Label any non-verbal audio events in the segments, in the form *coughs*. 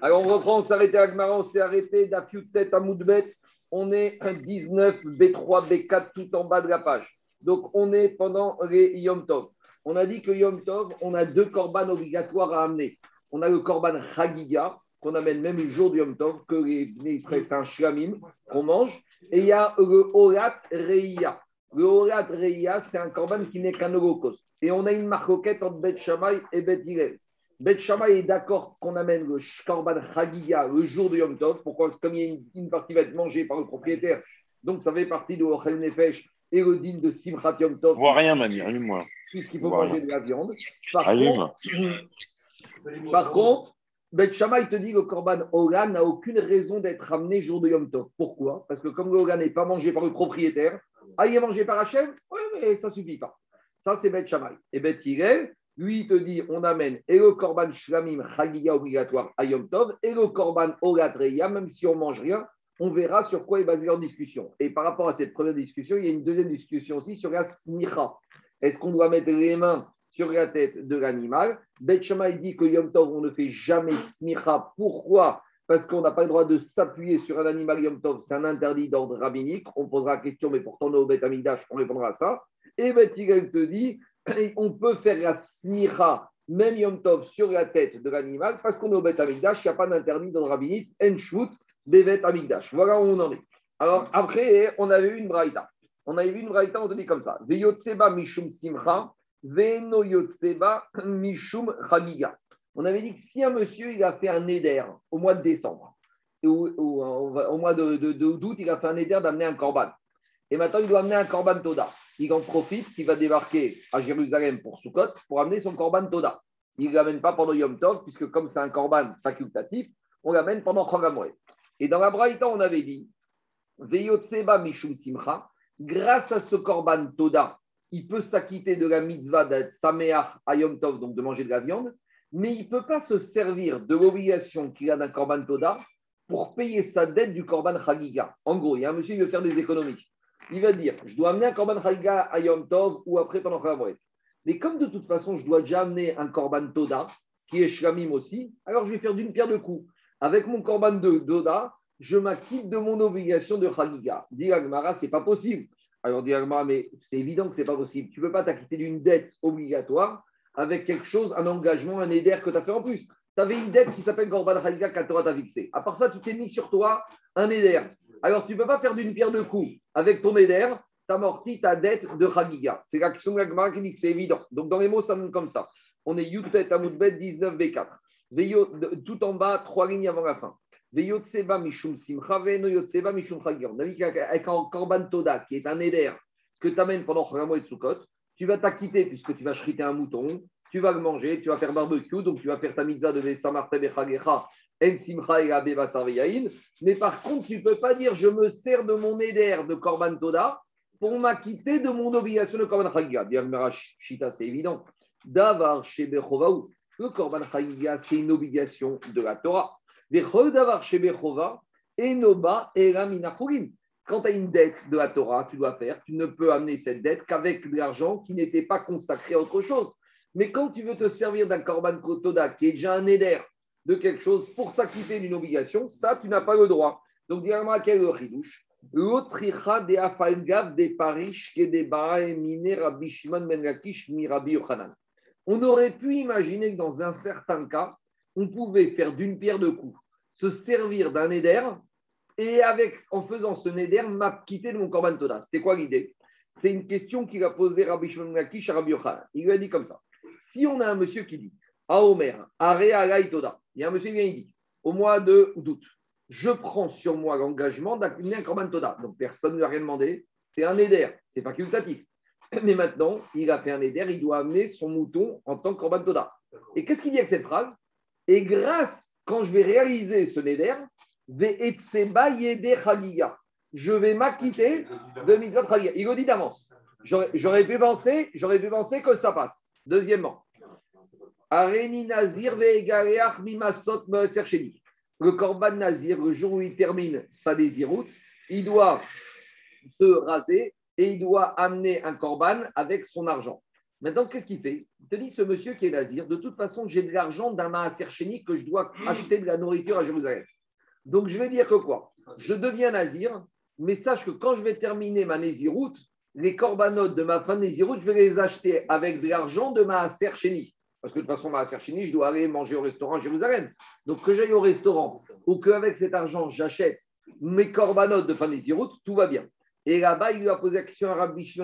Alors, on reprend, on arrêté à Gmara, on s'est arrêté d'Afiut Tête à Moudbet. On est 19, B3, B4, tout en bas de la page. Donc, on est pendant les Yom Tov. On a dit que Yom Tov, on a deux korban obligatoires à amener. On a le korban Chagiga, qu'on amène même le jour du Yom Tov, que les Israël, c'est un shlamim qu'on mange. Et il y a le Orat Reia. Le Orat Reia, c'est un korban qui n'est qu'un holocauste. Et on a une marcoquette entre Bet Shammai et Bet Hillel. Bet Shammai est d'accord qu'on amène le Korban Chagiga le jour du Yom Tov. Pourquoi Parce que comme il y a une, une partie va être mangée par le propriétaire, donc ça fait partie de Ochel Nefesh et le din de Simchat Yom Tov, Je vois rien, mamie. Allume-moi. puisqu'il faut manger de la viande. Par Allume. contre, par contre, Bet Shammai te dit que le Korban Ola n'a aucune raison d'être ramené jour de Yom Tov. Pourquoi? Parce que comme le Ola n'est pas mangé par le propriétaire, ah, il est mangé par Hachem? Oui, mais ça ne suffit pas. Ça, c'est Bet Shammai. Et Bet Hillel, lui, il te dit on amène et le Korban Shlamim Chagiga obligatoire à Yom Tov et le Korban Ola Treya, même si on mange rien, on verra sur quoi est basée leur discussion. Et par rapport à cette première discussion, il y a une deuxième discussion aussi sur la smicha. Est-ce qu'on doit mettre les mains sur la tête de l'animal? Bet Shammai dit que Yom Tov, on ne fait jamais smicha. Pourquoi? Parce qu'on n'a pas le droit de s'appuyer sur un animal Yom Tov. C'est un interdit d'ordre rabbinique. On posera la question, mais pourtant, au Bet Amigdash, on répondra à ça. Et Bet te dit on peut faire la smicha, même Yom Tov, sur la tête de l'animal, parce qu'on est au Bet Amigdash, il n'y a pas d'interdit d'ordre rabbinique. Enshvut, Bevet Amigdash. Voilà où on en est. Alors, après, on avait eu une braïta. On avait vu une braïta, on te dit comme ça. Veyotseba mishum simcha, veno yotseba mishum chagiga. On avait dit que si un monsieur, il a fait un éder au mois de décembre, ou, euh, au mois de, d'août, il a fait un éder d'amener un korban. Et maintenant, il doit amener un korban Toda. Il en profite, il va débarquer à Jérusalem pour Sukkot, pour amener son korban Toda. Il ne l'amène pas pendant Yom Tov, puisque comme c'est un korban facultatif, on l'amène pendant Chogamoed. Et dans la Braïta, on avait dit, Veyotseba Mishum Simcha, grâce à ce korban Toda, il peut s'acquitter de la mitzvah d'être Sameach à Yom Tov, donc de manger de la viande, mais il ne peut pas se servir de l'obligation qu'il a d'un korban Toda pour payer sa dette du korban Chagiga. En gros, il y a un monsieur qui veut faire des économies. Il va dire, je dois amener un korban Chagiga à Yom Tov ou après pendant Chagamoed. Mais comme de toute façon, je dois déjà amener un korban Toda, qui est Shlamim aussi, alors je vais faire d'une pierre deux coups. Avec mon korban de Doda, je m'acquitte de mon obligation de Chagiga. Dit Agmara, c'est pas possible. Alors dit Agmara, mais c'est évident que c'est pas possible. Tu ne peux pas t'acquitter d'une dette obligatoire avec quelque chose, un engagement, un éder que tu as fait en plus. Tu avais une dette qui s'appelle Korban Chagiga qu'à Torah t'a fixé. À part ça, tu t'es mis sur toi un éder. Alors tu ne peux pas faire d'une pierre deux coups. Avec ton éder, tu amorti ta dette de Chagiga. C'est l'action de l'Agmara qui dit que c'est évident. Donc dans les mots, ça donne comme ça. On est Yutet Amoudbet 19B4. Veyo- de- Tout en bas, trois lignes avant la fin. Veyotseba mishum simcha, veno yotseba mishum. On a dit qu'avec un korban toda, qui est un éder, que tu amènes pendant Chagamo et Sukkot, tu vas t'acquitter puisque tu vas chriter un mouton, tu vas le manger, tu vas faire barbecue, donc tu vas faire ta mitzvah de Vesamarte Bechagecha, En Simcha et Abeba. Mais par contre, tu ne peux pas dire je me sers de mon éder de korban toda pour m'acquitter de mon obligation de korban chagiga. Bien, Shita, c'est évident. Davar chez Bechovaou. Le korban chagiga, c'est une obligation de la Torah. Davar enoba. Quand tu as une dette de la Torah, tu dois faire, tu ne peux amener cette dette qu'avec de l'argent qui n'était pas consacré à autre chose. Mais quand tu veux te servir d'un korban kotoda qui est déjà un éder de quelque chose pour s'acquitter d'une obligation, ça, tu n'as pas le droit. Donc. On aurait pu imaginer que dans un certain cas, on pouvait faire d'une pierre deux coups, se servir d'un éder et avec, en faisant ce neder, m'acquitter de mon korban toda. C'était quoi l'idée? C'est une question qu'il a posée Rabbi Shimon ben Lakish à Rabbi Yochanan. Il lui a dit comme ça. Si on a un monsieur qui dit, à Omer, Are Alay Toda, il y a un monsieur qui vient, il dit, au mois de d'août, je prends sur moi l'engagement d'accueillir un korban toda. Donc personne ne lui a rien demandé, c'est un éder, c'est facultatif. *clears throat* Mais maintenant, il a fait un éder, il doit amener son mouton en tant que korban toda. Et qu'est-ce qu'il dit avec cette phrase? Et grâce, quand je vais réaliser ce chagiga, je vais m'acquitter de mitzvot chagiga. Il le dit d'avance. J'aurais pu penser, j'aurais pu penser que ça passe. Deuxièmement, Nazir. Le korban Nazir, le jour où il termine sa désiroute, il doit se raser et il doit amener un korban avec son argent. Maintenant, qu'est-ce qu'il fait? Il te dit, ce monsieur qui est nazir, de toute façon, j'ai de l'argent d'un maaser que je dois acheter de la nourriture à Jérusalem. Donc, je vais dire que quoi? Je deviens nazir, mais sache que quand je vais terminer ma nésiroute, les corbanotes de ma fin de nésiroute, je vais les acheter avec de l'argent de maaser chénique. Parce que de toute façon, maaser chénique, je dois aller manger au restaurant à Jérusalem. Donc, que j'aille au restaurant ou qu'avec cet argent, j'achète mes corbanotes de fin de nésiroute, tout va bien. Et là-bas, il lui a posé la question à Rabbi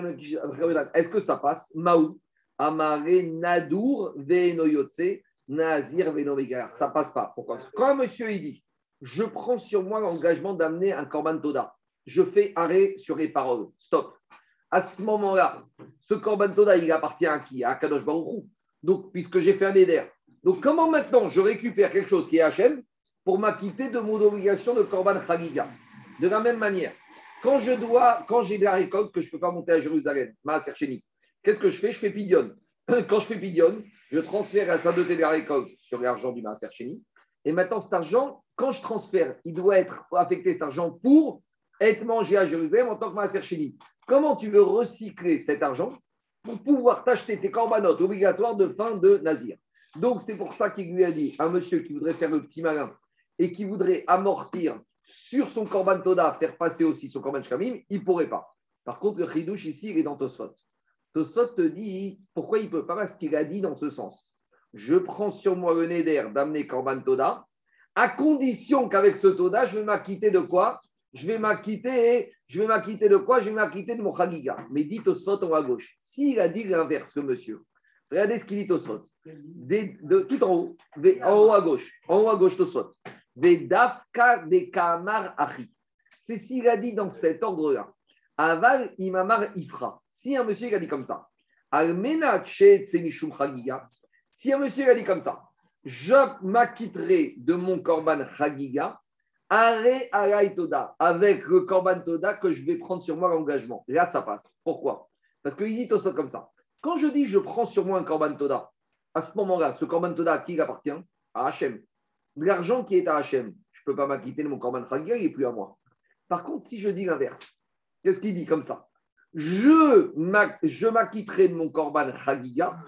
est-ce que ça passe? Maou Amare Nadour Venoyotse Nazir Venovegar. Ça passe pas. Pourquoi? Quand monsieur il dit Je prends sur moi l'engagement d'amener un Korban Toda, je fais arrêt sur les paroles. Stop. À ce moment-là, ce Korban Toda, il appartient à qui? À Kadosh Baruch Donc, puisque j'ai fait un éder. Donc, comment maintenant je récupère quelque chose qui est HM pour m'acquitter de mon obligation de Korban Chagiga De la même manière, quand je dois, quand j'ai de la récolte que je ne peux pas monter à Jérusalem, Maaser Qu'est-ce que je fais? Je fais pidion. *clears throat* Quand je fais pidion, je transfère la sainteté de la récolte sur l'argent du Maaser Et maintenant, cet argent, quand je transfère, il doit être affecté, cet argent, pour être mangé à Jérusalem en tant que Maaser Comment tu veux recycler cet argent pour pouvoir t'acheter tes corbanotes obligatoires de fin de Nazir? Donc, c'est pour ça qu'il lui a dit, un monsieur qui voudrait faire le petit malin et qui voudrait amortir sur son korban Toda, faire passer aussi son korban Shkamim, il ne pourrait pas. Par contre, le chidouche ici, il est dans Tosfot. Tosot te dit pourquoi il ne peut pas, parce qu'il a dit dans ce sens. Je prends sur moi le neder d'amener Korban Toda, à condition qu'avec ce Toda, je vais m'acquitter de quoi? Je vais m'acquitter, je vais m'acquitter de quoi? Je vais m'acquitter de mon Chagiga. Mais dit Tosot en haut à gauche. S'il a dit l'inverse, monsieur, regardez ce qu'il dit Tosot. De, tout en haut, en haut à gauche, en haut à gauche Tosot. Vedafka de Kamar Achi. C'est s'il a dit dans cet ordre-là. Aval imamar ifra. Si un monsieur a dit comme ça, si un monsieur a dit comme ça, je m'acquitterai de mon korban chagiga, avec le korban toda que je vais prendre sur moi l'engagement. Là, ça passe. Pourquoi? Parce qu'il dit tout ça comme ça. Quand je dis je prends sur moi un korban toda, à ce moment-là, ce korban toda à qui il appartient? À Hachem. L'argent qui est à Hachem, je ne peux pas m'acquitter de mon korban chagiga, il n'est plus à moi. Par contre, si je dis l'inverse, Qu'est-ce qu'il dit comme ça? Je m'acquitterai de mon korban chagiga.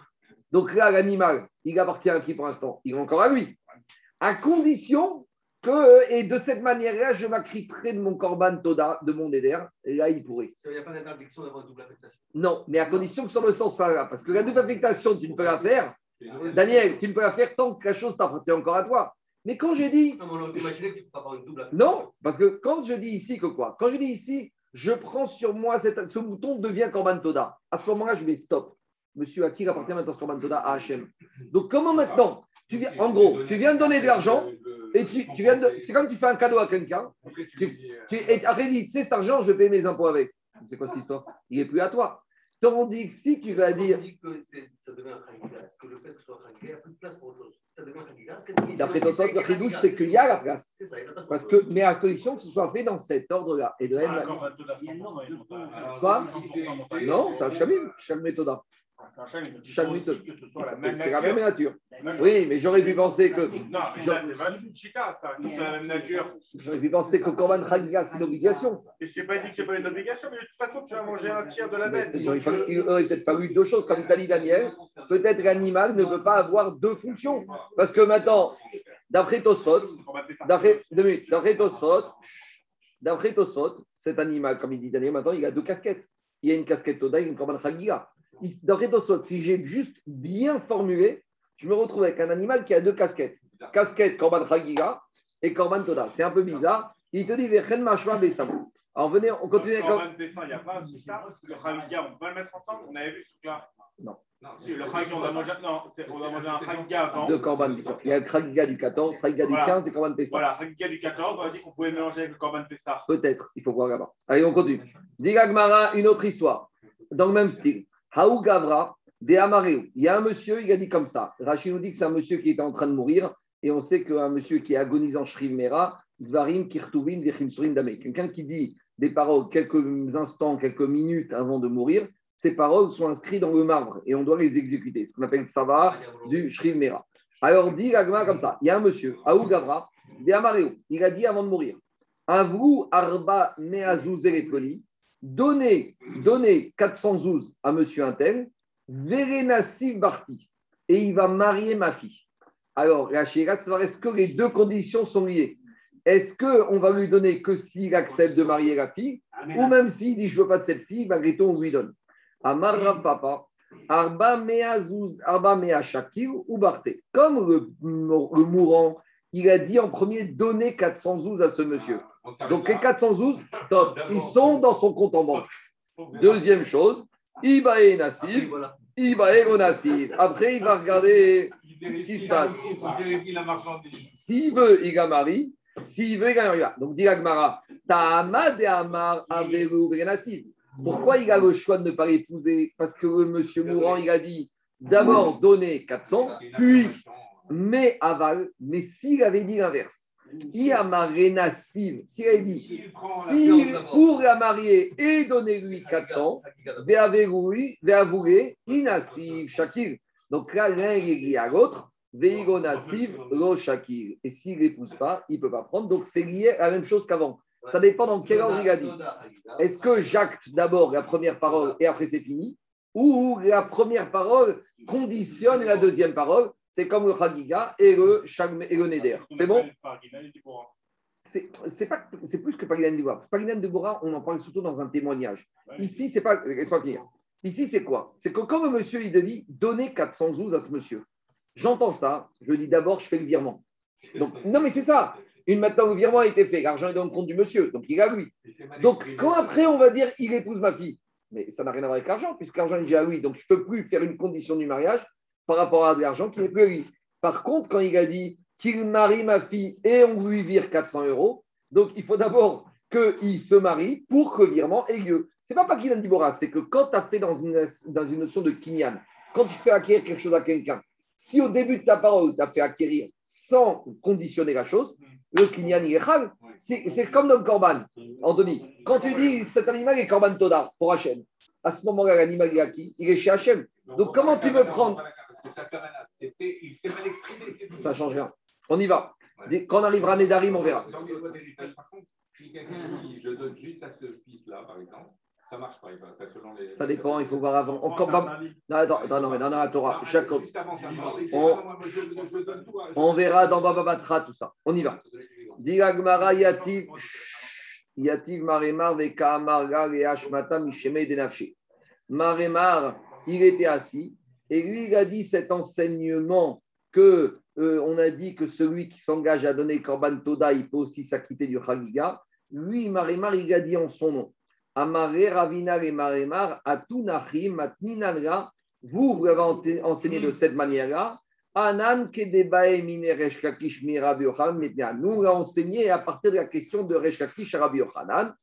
Donc là, l'animal, il appartient à qui pour l'instant? Il est encore à lui. À condition que, et de cette manière-là, je m'acquitterai de mon korban toda, de mon éder. Et là, il pourrait. Ça veut dire pas d'interdiction d'avoir une double affectation Non, mais à condition que ce soit le sens là. Parce que la double affectation, tu ne peux la faire. Daniel, tu ne peux la faire tant que la chose t'appartient encore à toi. Mais quand j'ai dit. Non, on que tu peux pas avoir une double affectation. Non, parce que quand je dis ici que quoi? Quand je dis ici, je prends sur moi ce mouton devient Korban Toda. À ce moment-là, je vais stop. Monsieur, à qui appartient maintenant ce Korban Toda À Hachem. Donc, comment maintenant tu viens, En gros, tu viens de donner de l'argent et tu, viens de. C'est comme tu fais un cadeau à quelqu'un. et après, tu sais, cet argent, je vais payer mes impôts avec. C'est quoi cette histoire? Il n'est plus à toi. Tandis que si tu vas dire. que ça devient un Est-ce que le fait que ce soit il n'y a plus de place pour autre chose? Ça devient un D'après ton sens, le chidouche, c'est qu'il y a la place. C'est ça, il y a la place. Parce que, mais à condition que ce soit fait dans cet ordre-là. Et de même. Quoi? Non, c'est un chamim, chamim méthoda. Chaque méthode. C'est la même nature. Oui, mais j'aurais pu penser que. Non, mais ça, c'est Chita, ça. C'est la même nature. J'aurais pu penser que Korban Chagiga, c'est une obligation. Et je n'ai pas dit qu'il n'y a pas une obligation, mais de toute façon, tu vas manger un tiers de la bête. Il aurait peut-être fallu deux choses, comme dit Daniel. Peut-être l'animal ne peut pas avoir deux fonctions. Parce que maintenant, d'après Tosot, d'après Tosot, d'après Tosot, cet animal, comme il dit Daniel, maintenant, il a deux casquettes. Il y a une casquette Toda et une Korban Chagiga dans Retosot, si j'ai juste bien formulé, je me retrouve avec un animal qui a deux casquettes. Casquette Korban Chagiga et Korban Toda. C'est un peu bizarre. Il te dit Vechen Mashma Besam. Alors venez, on continue. Korban Besam, il n'y a pas aussi ça. Le Chagiga, on peut pas le mettre ensemble On avait vu ce truc-là Non. Non, si, le Chagiga, on a mangé, non, on a mangé un Chagiga avant. De Korban Il y a le Chagiga du 14, Chagiga du 15 et Korban Pessah. Voilà, Chagiga du 14, on a dit qu'on pouvait mélanger avec le Korban Pessah. Peut-être, il faut voir là-bas. Allez, on continue. Digagmara, une autre histoire, dans le même style. Haou Gavra, de Il y a un monsieur, il a dit comme ça. Rachid nous dit que c'est un monsieur qui était en train de mourir, et on sait qu'un monsieur qui est agonisant Shriv Mera, Dvarim Kirtuvin Dame. Quelqu'un qui dit des paroles quelques instants, quelques minutes avant de mourir, ces paroles sont inscrites dans le marbre et on doit les exécuter. Ce qu'on appelle Sava du Shriv Mera. Alors dit Gagma comme ça il y a un monsieur, Haou Gavra, de il a dit avant de mourir Avou Arba Meazouz Donnez, donnez 400 zouz à monsieur Intel, Verenasiv Barti, et il va marier ma fille. Alors, la est-ce que les deux conditions sont liées? Est-ce qu'on va lui donner que s'il accepte de marier la fille, ou même s'il dit je ne veux pas de cette fille, malgré tout, on lui donne Papa, Arba Mea Zouz, Arba ou Barté. Comme le, le mourant, il a dit en premier donner 400 zouz à ce monsieur. Donc les 400 zouz, *laughs* top, ils sont dans son compte en banque. Deuxième chose, Ibae Voilà. Ibae Nassib. Après, il va regarder ce qui se passe. S'il veut, il marie. S'il veut, il marie. Donc, dit Agmara, Ta'ama de Amar Averu Benassiv. Pourquoi il a le choix de ne pas l'épouser? Parce que le monsieur mourant, il a dit d'abord donner 400, puis mais aval. Mais s'il avait dit l'inverse, Iamarena Siv, s'il avait dit si pour la marier et donner lui 400, Veaveroui, Veavoulé, Inassiv, Shakir. Donc là, l'un il est lié à l'autre. Veigo Nassiv, Lo Shakir. Et s'il n'épouse pas, il ne peut pas prendre. Donc c'est lié à la même chose qu'avant. Ça dépend dans quel ordre il a dit. Est-ce que j'acte d'abord la première parole et après c'est fini? Ou la première parole conditionne la deuxième parole C'est comme le Chagiga et le, Shagme- et le Neder. C'est bon c'est c'est pas c'est plus que Paginan de Bora. Paginan de Bora, on en parle surtout dans un témoignage. Ici, c'est pas. Ici, c'est quoi? C'est que quand le monsieur il dit donner 400 zouz à ce monsieur, j'entends ça, je dis d'abord, je fais le virement. Donc, *laughs* non, mais c'est ça. Une maintenant, le virement a été fait, l'argent est dans le compte du monsieur, donc il a lui. Donc, quand après, on va dire il épouse ma fille, mais ça n'a rien à voir avec l'argent, puisque l'argent est déjà à lui. Donc, je ne peux plus faire une condition du mariage par rapport à de l'argent qui n'est plus à lui. Par contre, quand il a dit qu'il marie ma fille et on lui vire 400 euros, donc il faut d'abord qu'il se marie pour que le virement ait lieu. C'est pas pas qu'il a dit c'est que quand tu as fait dans une, dans une notion de kinyan, quand tu fais acquérir quelque chose à quelqu'un, si au début de ta parole, tu as fait acquérir sans conditionner la chose, le kinyan, il est. C'est comme dans le korban. Anthony, quand tu dis cet animal est korban toda pour Hachem, à ce moment-là, l'animal est à qui Il est chez Hachem. Donc, comment tu veux prendre que ça fait rien. C'était- Il s'est mal exprimé. c'est tout. Ça change rien. On y va. Dès- Quand on arrivera à Nedarim, on verra. Dans Par contre, si quelqu'un dit je donne juste à ce fils-là, par exemple, ça marche pas. selon les- Ça dépend, il faut voir avant. On, comme- non, attends, attends, non, mais dans la Torah, Non, Jacob, non, On- non, on verra dans Baba Batra tout ça. On y va. Dit Agmara Yativ, Yativ Maremar Veka Amarga Leashmata Misheme Denafshi. Maremar, il était assis et lui, il a dit cet enseignement que euh, on a dit que celui qui s'engage à donner Korban Toda, il peut aussi s'acquitter du Chagiga. Lui, Maremar, il a dit en son nom. Amare Ravina et Maremar, Atunachim, Matninalra, vous, vous l'avez enseigné de cette manière-là. Anan kedebae mine Resh Lakish mi Rabbi Yochanan mitna. Nous, on l'a enseigné à partir de la question de Resh Lakish à Rabbi Yochanan.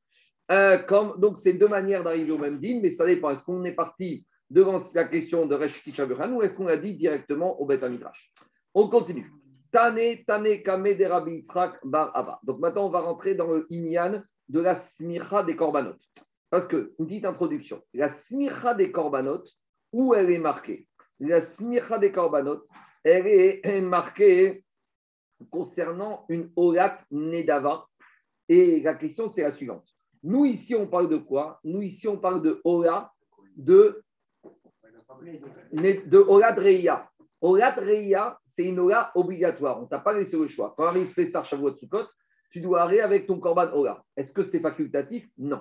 Euh, comme, donc, c'est deux manières d'arriver au même din, mais ça dépend. Est-ce qu'on est parti devant la question de Resh Lakish à Rabbi Yochanan ou est-ce qu'on a dit directement au Bet Midrash On continue. Tane, Tane, Kame de Rabbi Yitzhak Bar Abba. Donc maintenant, on va rentrer dans le Inyan de la smicha des korbanot. Parce que, une petite introduction, la smicha des korbanot, où elle est marquée? La smicha des korbanot, elle est marquée concernant une olat nedava. Et la question, c'est la suivante. Nous, ici, on parle de quoi? Nous, ici, on parle de ola de, de olat reia. Olat reia, c'est une ola obligatoire. On ne t'a pas laissé le choix. Quand arrive Pessar Shavuot Sukkot, tu dois aller avec ton korban ola. Est-ce que c'est facultatif? Non.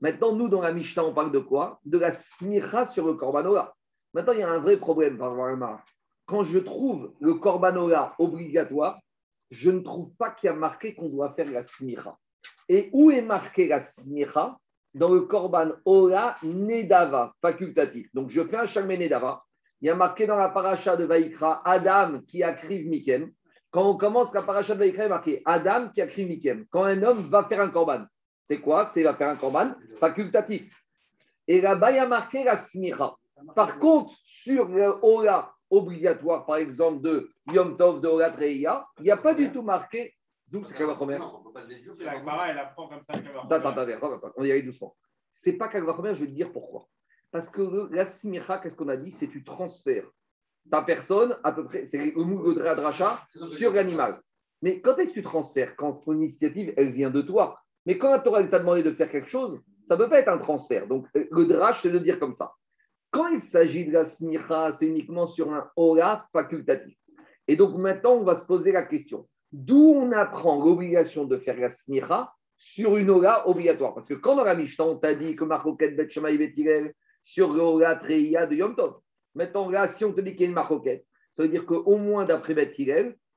Maintenant, nous, dans la Mishnah, on parle de quoi? De la smicha sur le korban ola. Maintenant, il y a un vrai problème par rapport. Quand je trouve le korban ola obligatoire, je ne trouve pas qu'il y a marqué qu'on doit faire la smicha. Et où est marqué la smicha Dans le korban ola nedava, facultatif. Donc, je fais un shalmé nedava. Il y a marqué dans la paracha de Vaïkra, Adam qui a crié Mikem. Quand on commence la paracha de Vaïkra, il est marqué Adam qui a crié Mikem. Quand un homme va faire un korban, c'est quoi? C'est va faire un korban facultatif. Et là-bas, il y a marqué la smicha. Par contre, sur le Ola obligatoire, par exemple, de Yom Tov, de Ola Treya, il n'y a pas du tout marqué. Zoom, c'est Kalvachomer. Non, on peut pas le déduire. Si la Gemara, elle apprend comme ça. Attends, attends, attends, attends, on y allait doucement. C'est pas Kalvachomer, je vais te dire pourquoi. Parce que le- la smicha, qu'est-ce qu'on a dit? C'est tu transfères ta personne, à peu près, c'est le moule de dracha, sur l'animal. Mais quand est-ce que tu transfères? Quand ton initiative, elle vient de toi. Mais quand la Torah elle t'a demandé de faire quelque chose, ça ne peut pas être un transfert. Donc, euh, le drache, c'est de dire comme ça. Quand il s'agit de la smicha, c'est uniquement sur un ora facultatif. Et donc maintenant, on va se poser la question d'où on apprend l'obligation de faire la smicha sur une ora obligatoire Parce que quand dans la Mishnah, on t'a dit que Marcoquette Bet Shamaï sur l'ora Treya de Yom Tov. Maintenant, là, si on te dit qu'il y a une Marcoquette, ça veut dire qu'au moins d'après Bet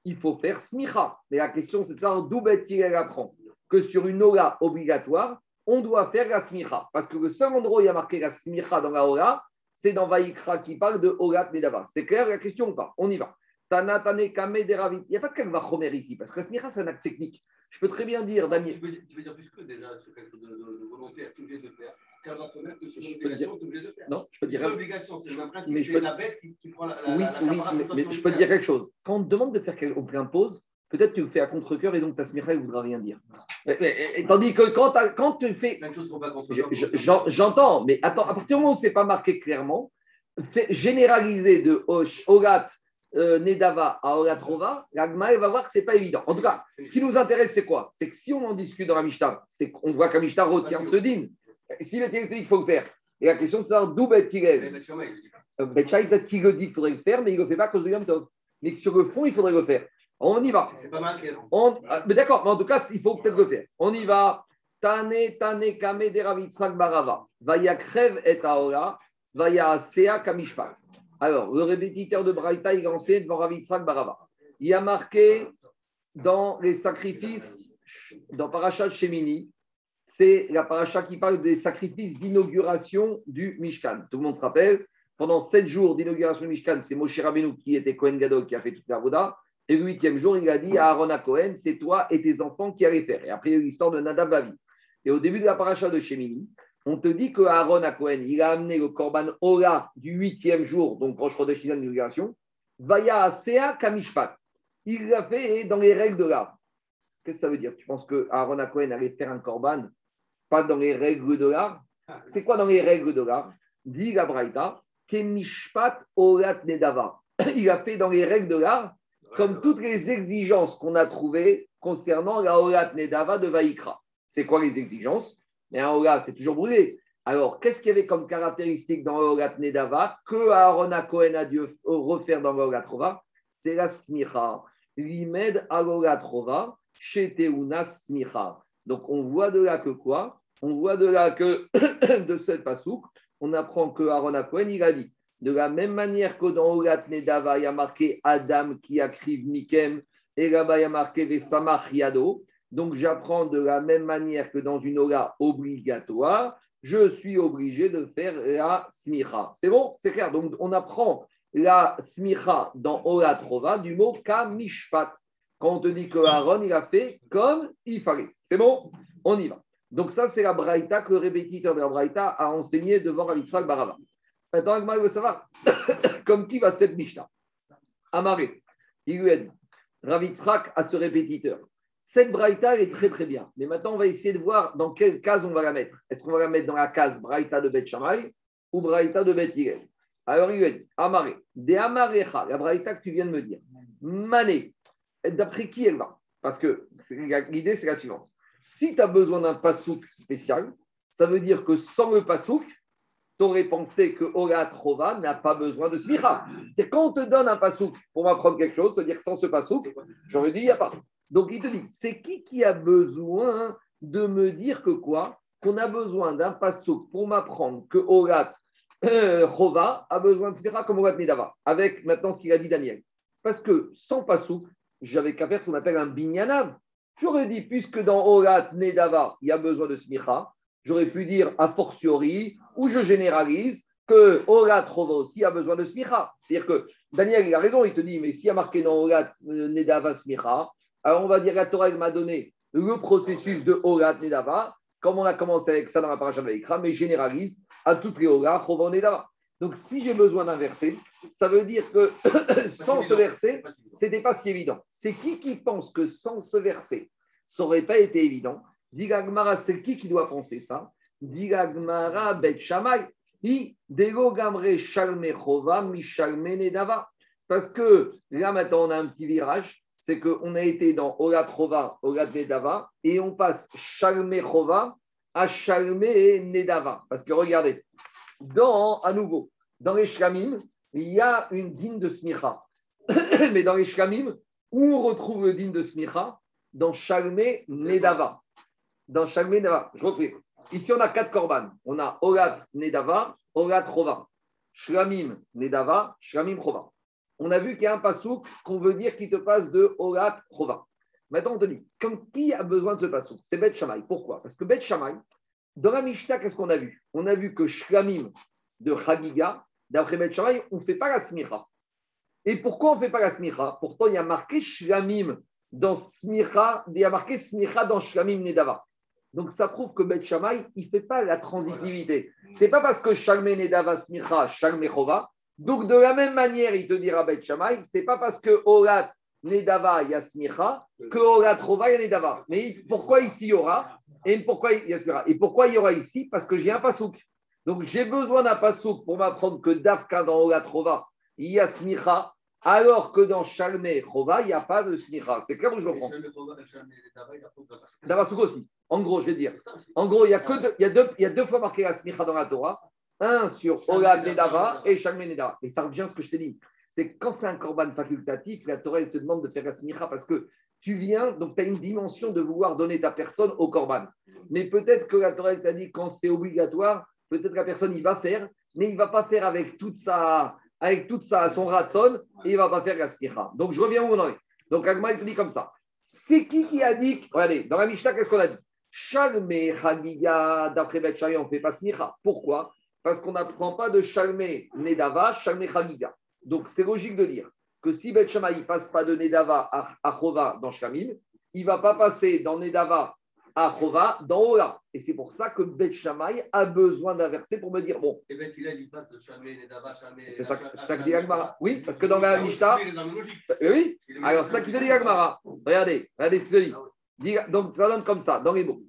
il faut faire smicha. Mais la question, c'est de savoir d'où Bet apprend que sur une ora obligatoire, on doit faire la smicha. Parce que le seul endroit où il y a marqué la smicha dans la ora, c'est dans Vaïkra qui parle de Orat Nedava. C'est clair la question ou pas? On y va. Tana, Tane, Kame, Deravit. Il n'y a pas de Kalvachomer ici, parce que la smicha, c'est un acte technique. Je peux très bien dire, Daniel. Tu veux, tu veux dire plus que déjà sur quelque chose de, de, de volontaire, tu es obligé de faire. Kalvachomer, que sur l'obligation, tu es obligé de faire. Non, je peux dire. Sur l'obligation, c'est le même principe. Mais je C'est peux- la bête qui, qui prend la. la Oui, la, la oui, mais, je peux te dire quelque chose. Quand on te demande de faire quelque on te l'impose, peut-être tu le fais à contre-cœur et donc ta smicha ne voudra rien dire. Mais- tandis que quand, quand tu fais de choses qu'on va contre Je- je- j'en- J'entends, mais attends, à partir du moment où c'est pas marqué clairement, généraliser de Hosh, Orat, euh, Nedava à Orat Rova, l'Agma, elle va voir que c'est pas évident. En tout cas, ce qui nous intéresse, c'est quoi? C'est que si on en discute dans la Mishnah, c'est qu'on voit que la Mishnah retient ce din. Si le qu'il faut le faire, et la question c'est d'où Bet Mais Hillel. Bet Shammai, il dit pas. Bet Shammai, peut-être qu'il le dit qu'il faudrait le faire, mais il ne le fait pas à cause de Yom Tov. Mais que sur le fond, il faudrait le faire. On y va. C'est pas mal. On- ah, mais d'accord, mais en tout cas, il faut peut-être le faire. On y va. Tane, tane, kame, deravitzrak barava. Vaya krev et aora. Vaya sea kamishpat. Alors, le répétiteur de Braïta, il a enseigné devant barava. Il a marqué dans les sacrifices, dans Parashat Shemini, c'est la paracha qui parle des sacrifices d'inauguration du Mishkan. Tout le monde se rappelle, pendant sept jours d'inauguration du Mishkan, c'est Moshe Rabbeinu qui était Kohen Gadol qui a fait toute la Voda. Et le huitième jour, il a dit à Aaron à Cohen, c'est toi et tes enfants qui allez faire. Et après, il y a l'histoire de Vavi. Et au début de la paracha de Shemini, on te dit que Aaron à Cohen, il a amené le Korban Ola du huitième jour, donc proche de d'inauguration, Vaya Asea Kamishpat. Il l'a fait dans les règles de l'art. Qu'est-ce que ça veut dire? Tu penses que Aaron à Cohen allait faire un Korban pas dans les règles de l'art? C'est quoi dans les règles de l'art? Dit la Braïta, Kemishpat Olat Nedava. *clears throat* Il a fait dans les règles de l'art comme toutes les exigences qu'on a trouvées concernant la Olat Nedava de Vaïkra. C'est quoi les exigences? Mais un Olat, c'est toujours brûlé. Alors, qu'est-ce qu'il y avait comme caractéristique dans la Olat Nedava que Aaron à Cohen a dû refaire dans la Olat Rova C'est la Smicha. Limed Alolat Rova, Sheteuna Smicha. Donc, on voit de là que quoi? On voit de là que *coughs* de ce pasouk, on apprend que Aaron à Cohen, il a dit de la même manière que dans Olat Nedava, il y a marqué Adam qui akriv Mikem, et là-bas, il y a marqué Vesamach Yado. Donc, j'apprends de la même manière que dans une Ola obligatoire, je suis obligé de faire la smicha. C'est bon? C'est clair? Donc, on apprend la smicha dans Ola Trova du mot kamishpat. Quand on te dit que Aaron, il a fait comme il fallait. C'est bon? On y va. Donc, ça, c'est la braïta que le répétiteur de la braïta a enseigné devant Ravitzrak Barava. Maintenant, Agmar veut savoir *coughs* comme qui va cette Mishnah. Amaré, il lui a dit Ravitzrak à ce répétiteur. Cette braïta, est très très bien. Mais maintenant, on va essayer de voir dans quelle case on va la mettre. Est-ce qu'on va la mettre dans la case braïta de Bet Shammai ou braïta de Bet Alors, il lui a dit Amaré, de Amarecha, la braïta que tu viens de me dire. Mané, d'après qui elle va? Parce que l'idée, c'est la suivante. Si tu as besoin d'un pasouk spécial, ça veut dire que sans le pasouk, tu aurais pensé que Olat Rova n'a pas besoin de smicha. C'est quand on te donne un pasouk pour m'apprendre quelque chose, c'est-à-dire que sans ce pasouk, j'aurais dit, il n'y a pas. Donc il te dit, c'est qui qui a besoin de me dire que quoi? Qu'on a besoin d'un pasouk pour m'apprendre que Olat euh, Rova a besoin de smicha comme Olat Nedava. Avec maintenant ce qu'il a dit Daniel. Parce que sans pasouk, j'avais qu'à faire ce qu'on appelle un binyanav. J'aurais dit, puisque dans Olat Nedava, il y a besoin de smicha, j'aurais pu dire a fortiori, ou je généralise, que Olat Rova aussi a besoin de smicha. C'est-à-dire que Daniel, il a raison, il te dit, mais s'il y a marqué dans Olat euh, Nedava smicha, alors on va dire la Torah elle m'a donné le processus de Olat Nedava, comme on a commencé avec ça dans la paracha mais généralise à toutes les Olat Rova Nedava. Donc si j'ai besoin d'un verset, ça veut dire que *coughs* sans ce verset, c'était pas si évident. C'est qui qui pense que sans ce verset, ça n'aurait pas été évident? Digagmara, c'est qui qui doit penser ça? Digagmara bet shamay. Parce que là maintenant on a un petit virage, c'est qu'on a été dans Olat Rova, Olat Nedava, et on passe shalme chova à shalme nedava. Parce que regardez, dans, à nouveau, Dans les shlamim, il y a une dîne de smicha. *coughs* Mais dans les shlamim, où on retrouve le dîne de smicha? Dans Shalmé Nedava. Dans Shalmé Nedava. Je refais. Ici, on a quatre korban. On a Olat Nedava, Olat Chova. Shlamim Nedava, Shlamim Chova. On a vu qu'il y a un pasouk qu'on veut dire qui te passe de Olat Chova. Maintenant, on te dit, comme qui a besoin de ce pasouk C'est Bet Shammai. Pourquoi? Parce que Bet Shammai, dans la Mishnah, qu'est-ce qu'on a vu? On a vu que Shlamim de Chagiga, d'après Bet Shammai, on ne fait pas la smicha. Et pourquoi on ne fait pas la smicha Pourtant, il y a marqué Shlamim dans smicha, il y a marqué smicha dans Shlamim Nedava. Donc, ça prouve que Bet Shammai, il ne fait pas la transitivité. Ce n'est pas parce que Shalme Nedava smicha, Shalme Chova. Donc, de la même manière, il te dira Bet Shammai, ce n'est pas parce que Orat Nedava Yasmicha, que Orat Chova Nedava. Mais pourquoi ici il y aura et pourquoi, et pourquoi il y aura ici Parce que j'ai un pasouk. Donc j'ai besoin d'un pasouk pour m'apprendre que Dafka dans Orat Chova, il y a Smicha, alors que dans Shalme Chova, il n'y a pas de Smicha. C'est clair où je reprends Davasouk aussi? En gros, je vais dire. En gros, il y a, que deux, il y a, deux, il y a deux fois marqué la Smicha dans la Torah. Un sur Orat Nedava et Shalme Nedava. Et ça revient à ce que je t'ai dit c'est quand c'est un korban facultatif, la Torah elle te demande de faire la smicha parce que tu viens, donc tu as une dimension de vouloir donner ta personne au korban. Mais peut-être que la Torah t'a dit quand c'est obligatoire, peut-être que la personne il va faire, mais il ne va pas faire avec toute sa, avec toute sa, son ratson et il ne va pas faire la smicha. Donc je reviens où on en est. Donc Agma il te dit comme ça. C'est qui qui a dit, regardez, dans la Mishnah, qu'est-ce qu'on a dit? Shalme Chagiga, d'après Bet on ne fait pas smicha. Pourquoi? Parce qu'on n'apprend pas de Shalme Nedava, Shalme Chagiga. Donc, c'est logique de dire que si Bet Shammai ne passe pas de Nedava à Chova dans Shamim, il ne va pas passer dans Nedava à Chova dans Ola. Et c'est pour ça que Bet Shammai a besoin d'un verset pour me dire bon. Et Bet il passe de Shamé, Nedava, Shamé. C'est ça, ça que dit Agmara. Oui, parce que dans la Mishnah. Oui, alors ça qui te dit Agmara. Regardez, regardez ce qu'il dit. Donc, ça donne comme ça, dans les mots.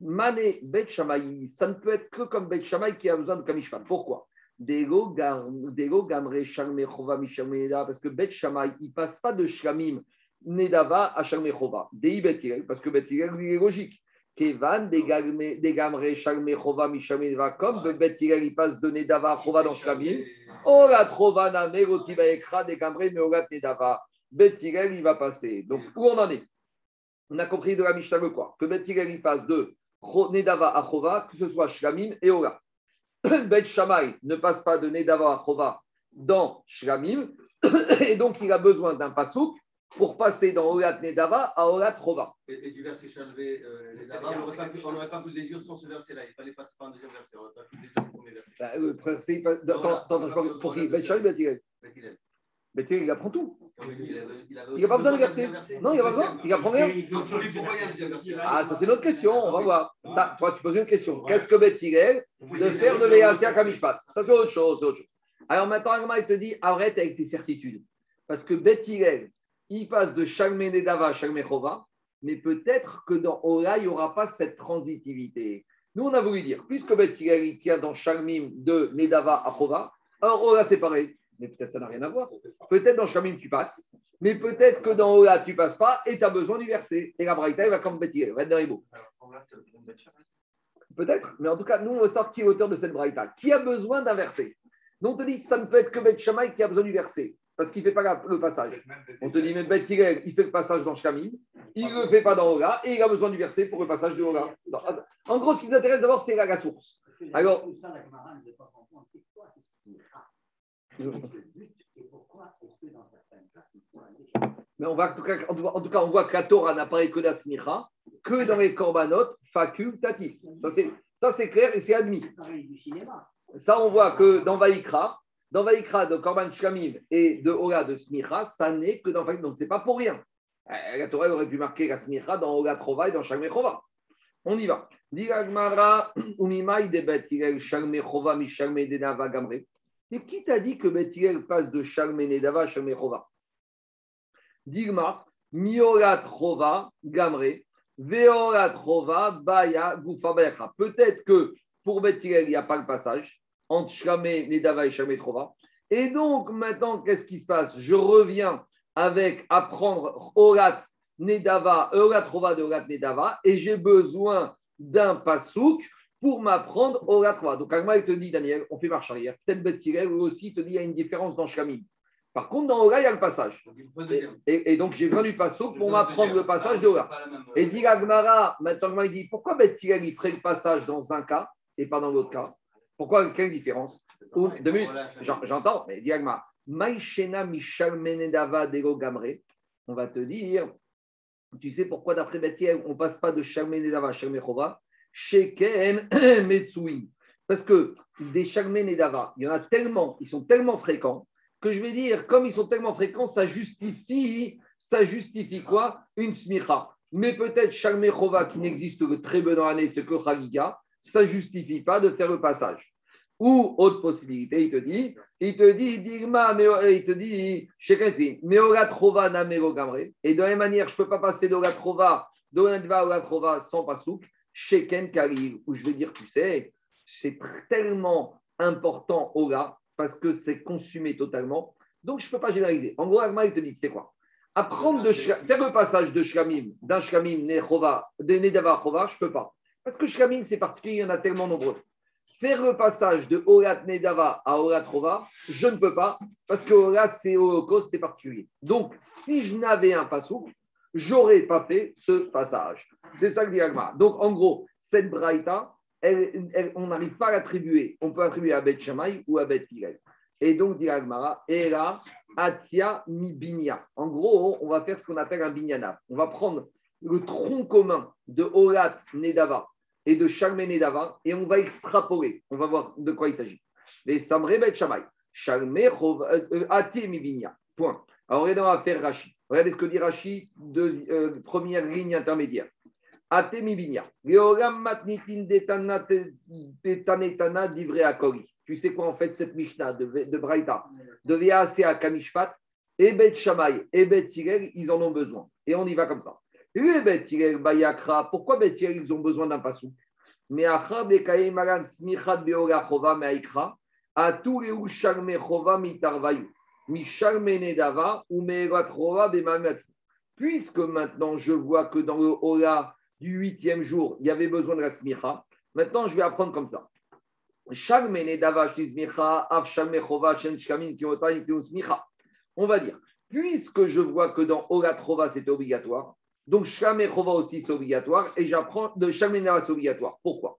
Mané Bet Shammai, ça ne peut être que comme Bet Shammai qui a besoin de Kamishpat. Pourquoi? Dego Gamre Shalme Chova Mishalme parce que Bet Shammai, il passe pas de Shlamim Nedava à Shalme Chova. Dei Bet parce que Bet lui est logique. Kevan de Gamre Shalme Chova Mishalme Nedava, comme Bet il passe de Nedava à Chova dans Shlamim. Ola Trova Name Rotiba Ekra de Gamre Meogat Nedava. Bet il va passer. Donc, où on en est? On a compris de la Mishnah quoi? Que Bet il passe de Nedava à Chova, que ce soit Shlamim et Ola. *coughs* Bet Shammai ne passe pas de Nedava à Chova dans Shlamim, *coughs* et donc il a besoin d'un pasouk pour passer dans Olat Nedava à Olat Chova. Et, et, du verset Shalvé euh, Nedava, on n'aurait pas, pu le déduire sans ce verset-là. Il fallait passer par un deuxième verset. On n'aurait pas pu le déduire le premier verset. Bah, euh, pour qui? Bet Bet Bet il apprend tout. Il n'a pas besoin de verser. Non, il n'a pas besoin. Il apprend rien. Ah, ça, c'est notre question. On va voir. Ça, toi, tu poses une question. Qu'est-ce que Bet de faire de Véasia Kamishpat Ça, c'est autre chose. Autre chose. Alors maintenant, Agma, il te dit arrête avec tes certitudes. Parce que Bet il passe de Shalme Nedava à Shalme Chova, mais peut-être que dans Ora, il n'y aura pas cette transitivité. Nous, on a voulu dire, puisque Bet il tient dans Shalmim de Nedava à Chova, alors Ora, c'est pareil mais peut-être ça n'a rien à voir. Peut-être dans Shamim, tu passes, mais peut-être que dans Ola, tu ne passes pas et tu as besoin du verset. Et la Braïta, il va comme Betty, va être dans Peut-être, mais en tout cas, nous, on sort qui est l'auteur de cette Braïta. Qui a besoin d'un verset Donc, on te dit, ça ne peut être que Bet Shammai qui a besoin du verset, parce qu'il ne fait pas le passage. On te dit, mais Bet il fait le passage dans Shamim, il ne le fait pas dans Ola, et il a besoin du verset pour le passage de Ola. En gros, ce qui nous intéresse d'abord, c'est la source. Alors, mais on va, en, tout cas, en tout cas, on voit que la Torah n'apparaît que la smicha, que dans les korbanot facultatifs. Ça, c'est clair et c'est admis. Ça, on voit que dans Vaikra, dans Vaikra de Korban Shlamim et de Ola de Smicha, ça n'est que dans Vaikra. Donc, ce n'est pas pour rien. Euh, la Torah aurait pu marquer la Smicha dans Ola Trova et dans Shalme Chova. On y va. Diragmara, Umimai Mishalme Denava Gamre. Et qui t'a dit que Bethilel passe de Shalme Nedava à Shalme Chova? Digma, Miolat Gamre, Veolat Baya, Goufa Bayakra. Peut-être que pour Bethilel, il n'y a pas le passage entre Shalme Nedava et Shalme Chova. Et donc, maintenant, qu'est-ce qui se passe? Je reviens avec apprendre Orat Nedava, Orat Chova de Orat Nedava, et j'ai besoin d'un pasouk pour m'apprendre Ora 3. Donc, Agma, il te dit, Daniel, on fait marche arrière. Peut-être aussi, il te dit, il y a une différence dans Shlamim. Par contre, dans Ora, il y a le passage. Donc, Et, deuxième. et- et donc, j'ai besoin du passo pour m'apprendre le passage Ah, de Ora. c'est pas la même, Et dit Agmara, maintenant il dit pourquoi Bet il ferait le passage dans un cas et pas dans l'autre cas? Pourquoi Quelle différence? Ou- Deux minutes, J'en- j'entends, mais dit Agmara, Maïchena Michal Menedava Dego Gamre, on va te dire, tu sais pourquoi d'après Bet Hillel, on passe pas de Shalmenedava à Shalmechova Sheken *clears throat* Metsui. Parce que des Shalmenedava, il y en a tellement, ils sont tellement fréquents que je vais dire, comme ils sont tellement fréquents, ça justifie, ça justifie quoi? Une smicha. Mais peut-être Shalmechova qui n'existe que très peu dans l'année, c'est que Chagiga, ça justifie pas de faire le passage. Ou autre possibilité, il te dit, il te dit, Digma, Meo- il te dit. Et de la même manière, je ne peux pas passer d'Ola Trova, d'Ola Ola Trova sans pasouk, Sheken Kalil, où je vais dire, tu sais, c'est tellement important Ola, parce que c'est consumé totalement. Donc, je ne peux pas généraliser. En gros, Agma, il te dit, c'est quoi? Apprendre de faire le passage de Shlamim, d'un Shlamim Nechova, de Nedava Chova, je ne peux pas. Parce que Shlamim, c'est particulier, il y en a tellement nombreux. Faire le passage de Orat Nedava à Orat Rova, je ne peux pas, parce que Orat, c'est Holocauste, c'est particulier. Donc, si je n'avais un pasouk, j'aurais pas fait ce passage. C'est ça que dit Agma. Donc, en gros, cette braïta, on n'arrive pas à l'attribuer. On peut attribuer à Beth Shammai ou à Beth Hillel. Et donc, dit Agmara, et là, Atia mi binya. En gros, on va faire ce qu'on appelle un binyana. On va prendre le tronc commun de Orat Nedava et de Shalme Nedava et on va extrapoler. On va voir de quoi il s'agit. Les Samre Bet Shamay. Shalme Chov- euh, euh, Ati mi. Point. Alors, on va faire Rashi. Regardez ce que dit Rashi, euh, première ligne intermédiaire. Tu sais quoi en fait cette Mishnah de, de Braïta, de VACA Kamishpat, et Bet Shammai et Bet ils en ont besoin. Et on y va comme ça. Et Bet Bayakra, pourquoi Bet ils ont besoin d'un passou? Mais Achar de Kaye Maran Smichat Beoga Chova Meaikra, Atu Reu Shalme Chova Mitarvayu, Puisque maintenant je vois que dans le Ola du huitième jour, il y avait besoin de la Smicha, maintenant je vais apprendre comme ça. On va dire, puisque je vois que dans Oratrova c'est obligatoire, donc Shamechova aussi c'est obligatoire, et j'apprends de Shamenava c'est obligatoire. Pourquoi?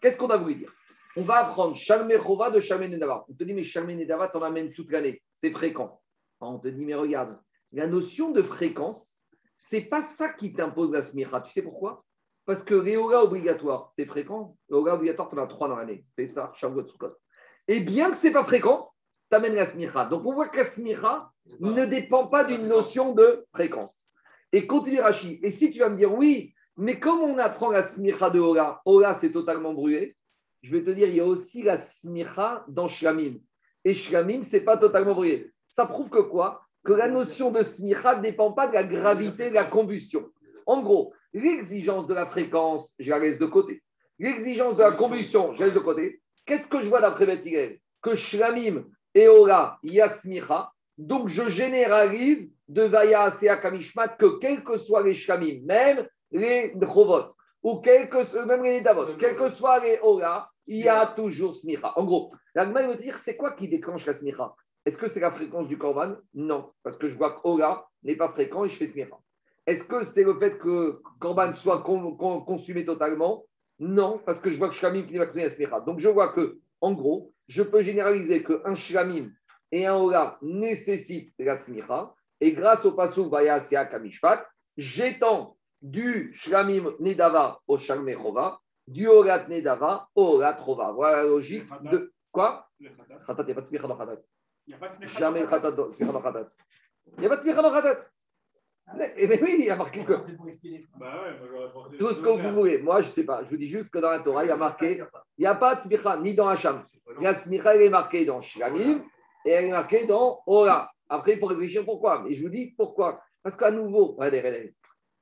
Qu'est-ce qu'on a voulu dire? On va apprendre Shalmechova de Shamenava. On te dit, mais Shamenava, t'en amènes toute l'année, c'est fréquent. On te dit, mais regarde, la notion de fréquence, c'est pas ça qui t'impose la smicha. Tu sais pourquoi? Parce que les Oga obligatoires, c'est fréquent. Les Oga obligatoires, tu en as trois dans l'année. Ça, Shavuot. Et bien que c'est pas fréquent, tu amènes la smicha. Donc on voit que la smicha ne dépend pas d'une notion de fréquence. Et continue Rashi. Et si tu vas me dire oui, mais comme on apprend la smicha de Ola, Ola c'est totalement brûlé, je vais te dire, il y a aussi la smicha dans Shlamim. Et Shlamim, c'est pas totalement brûlé. Ça prouve que quoi? Que la notion de smicha ne dépend pas de la gravité de la combustion. En gros, l'exigence de la fréquence, je la laisse de côté. L'exigence de la combustion, je la laisse de côté. Qu'est-ce que je vois d'après Beth Hillel? Que Shlamim et Ola, il y a smicha. Donc, je généralise de Vaya Asea Kamishmat que quels que soient les Shlamim, même les Chovot, ou quel que, même les Davot, quels que soient les Ola, il y a toujours smicha. En gros, l'Agma veut dire c'est quoi qui déclenche la smicha Est-ce que c'est la fréquence du korban? Non, parce que je vois que Ola n'est pas fréquent et je fais smicha. Est-ce que c'est le fait que korban soit con- con- consumé totalement? Non, parce que je vois que shlamim qui n'est pas consumé la smicha. Donc je vois que, en gros, je peux généraliser qu'un shlamim et un Ola nécessitent la smicha, et grâce au pasuk Vaya Sea Kamishpat, j'étends du shlamim nedava au shalme chova, du orat nedava au orat chova. Voilà la logique de quoi? Il n'y a pas de smicha dans khatat. Il n'y a pas de smicha Jamais dans khatat. Il n'y a pas de smicha dans khatat. Mais, mais oui, il y a marqué que Bah tout ce que vous voulez. Moi, je ne sais pas. Je vous dis juste que dans la Torah, il y a marqué, il n'y a pas de smicha ni dans Hacham. La smicha, elle est marquée dans shlamim et elle est marquée dans ora. Après, il faut réfléchir pourquoi. Mais je vous dis pourquoi. Parce qu'à nouveau,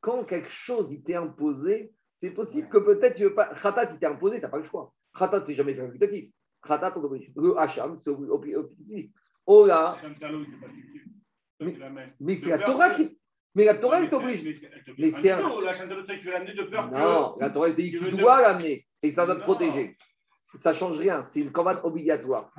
quand quelque chose il t'est imposé, c'est possible que peut-être tu veux pas. Khatat, il t'est imposé, tu n'as pas le choix. Khatat, c'est jamais facultatif. Khatat, on. Le Hacham, c'est obli- obli- obligatoire. Ora, Hacham Talo, il s'est pas tué. Mais- c'est la Torah qui. Mais la Torah, elle t'oblige. Mais c'est un-. La. Non, la Torah, elle dit Tu dois l'amener et ça va te protéger. Ça ne change rien, c'est une commande obligatoire.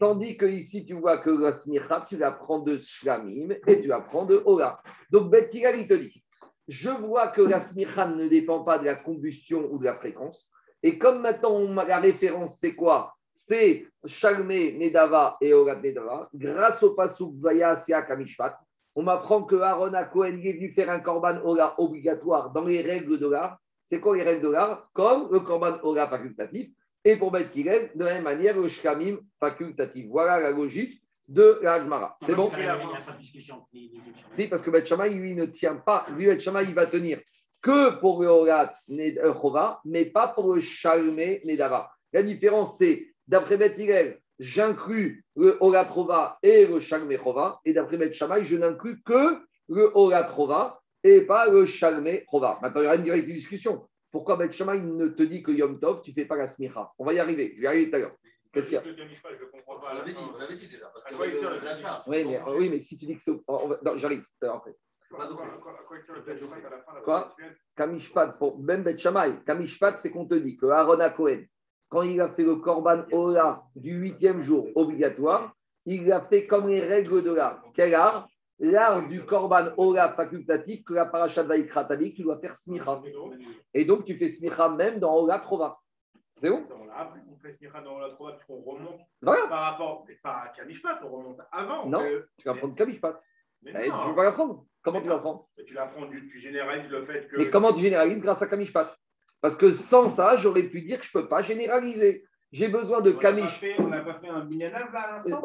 Tandis que ici, tu vois que la smicha, tu la prends de shlamim et tu la prends de ola. Donc, Bet Hillel, il te dit je vois que la smicha ne dépend pas de la combustion ou de la fréquence. Et comme maintenant, la référence, c'est quoi? C'est Shalmé, Nedava et Olat Nedava. Grâce au Pasuk Vaya Kamishpat, on m'apprend que Aaron à Cohen est venu faire un korban Ola obligatoire dans les règles de l'art. C'est quoi les règles de l'art? Comme le korban Ola facultatif. Et pour Bet Hillel, de la même manière, le Shkamim facultatif. Voilà la logique de la. C'est bon Il a pas de discussion. si, parce que Beth Shammai, lui, ne tient pas. Lui, Beth Shammai, il va tenir que pour le Horat Chova, mais pas pour le Shalmé Nedava. La différence, c'est, d'après Beth Hillel, j'inclus le Horat Chova et le Shalmé Chova, et d'après Beth Shammai, je n'inclus que le Horat Chova et pas le Shalmé Chova. Maintenant, il y aura une directe discussion. Pourquoi Beth Shammai ne te dit que Yom Tov, tu ne fais pas la smicha On va y arriver. Je vais y arriver tout à l'heure. Qu'est-ce qu'il y a Je ne comprends On pas. l'avait dit, on l'avait dit déjà. Parce que le oui mais, oui, mais si tu dis que c'est. on va- non, J'arrive tout à l'heure après. Quoi- Kamishpat, pour même Bet Shammai, Kamishpat, c'est qu'on te dit que Aaron à Cohen, quand il a fait le Korban Ola du huitième jour obligatoire, il l'a fait comme les règles de l'art. Quel art L'art du Korban Ola facultatif que la paracha de tu dois faire smicha. Et donc, tu fais smicha même dans Ola Trova. C'est bon? On fait Smicha dans la droite, on remonte Voilà, par rapport, mais pas à Kamishpat, on remonte avant. Non. que- tu vas prendre Kamishpat. Mais Eh, tu ne veux pas l'apprendre Comment tu mais tu l'apprends, du- tu généralises le fait que. Mais comment tu généralises grâce à Kamishpat? Parce que sans ça, j'aurais pu dire que je ne peux pas généraliser. J'ai besoin de Kamish. On n'a pas fait un binyanav là à l'instant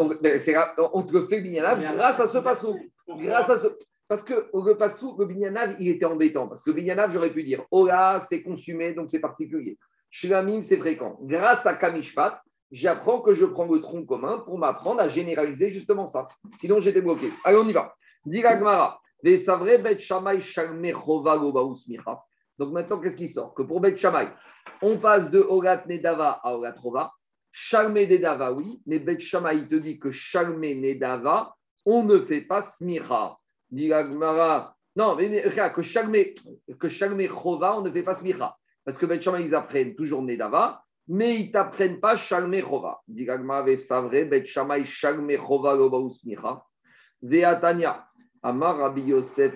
On, te le fait Binyanav grâce à ce passou. Grâce à ce. Parce que le passou, le Binyanav, il était embêtant. Parce que Binyanav, j'aurais pu dire Ola, c'est consumé, donc c'est particulier. Shlamim, c'est fréquent. Grâce à Kamishpat, j'apprends que je prends le tronc commun pour m'apprendre à généraliser justement ça. Sinon, j'étais bloqué. Allez, on y va. Diragmara. Vesavre Bet Shamay Shalme Chova. Donc maintenant, qu'est-ce qui sort? Que pour Bet Shamay, on passe de Ogat Nedava à Ogat Rova. Shalme Nedava, oui, mais Bet Shamay, il te dit que Shalme Nedava, on ne fait pas Smicha. Dit non, mais, que Shalme, que Shalme Chova, on ne fait pas Smicha. Parce que Bet Shamay, ils apprennent toujours Nedava, mais ils ne t'apprennent pas Shalme Chova. Dit la Gemara, Vesavre Bet Shamay Shalme Chova Lobaou Smicha. Veatania. Amar Rabbi Yosef.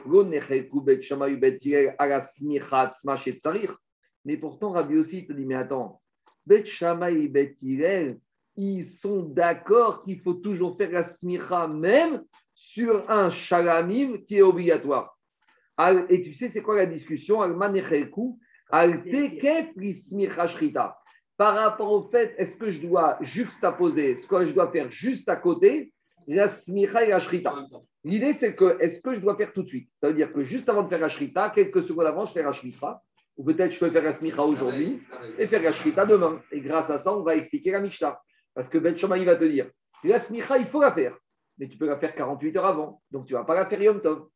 Mais pourtant, Rabbi aussi te dit, mais attends, Bet Shammai et Bet Hillel, ils sont d'accord qu'il faut toujours faire la smicha même sur un shalamim qui est obligatoire. Et tu sais, c'est quoi la discussion? Par rapport au fait, est-ce que je dois juxtaposer, ce que je dois faire juste à côté, la smicha et la shrita. L'idée, c'est que, est-ce que je dois faire tout de suite? Ça veut dire que juste avant de faire la shrita, quelques secondes avant, je fais la shrita. Ou peut-être je peux faire la smicha aujourd'hui et faire la shrita demain. Et grâce à ça, on va expliquer la Mishnah. Parce que Ben Shammai va te dire, la smicha, il faut la faire. Mais tu peux la faire 48 heures avant. Donc tu ne vas pas la faire Yom Tov.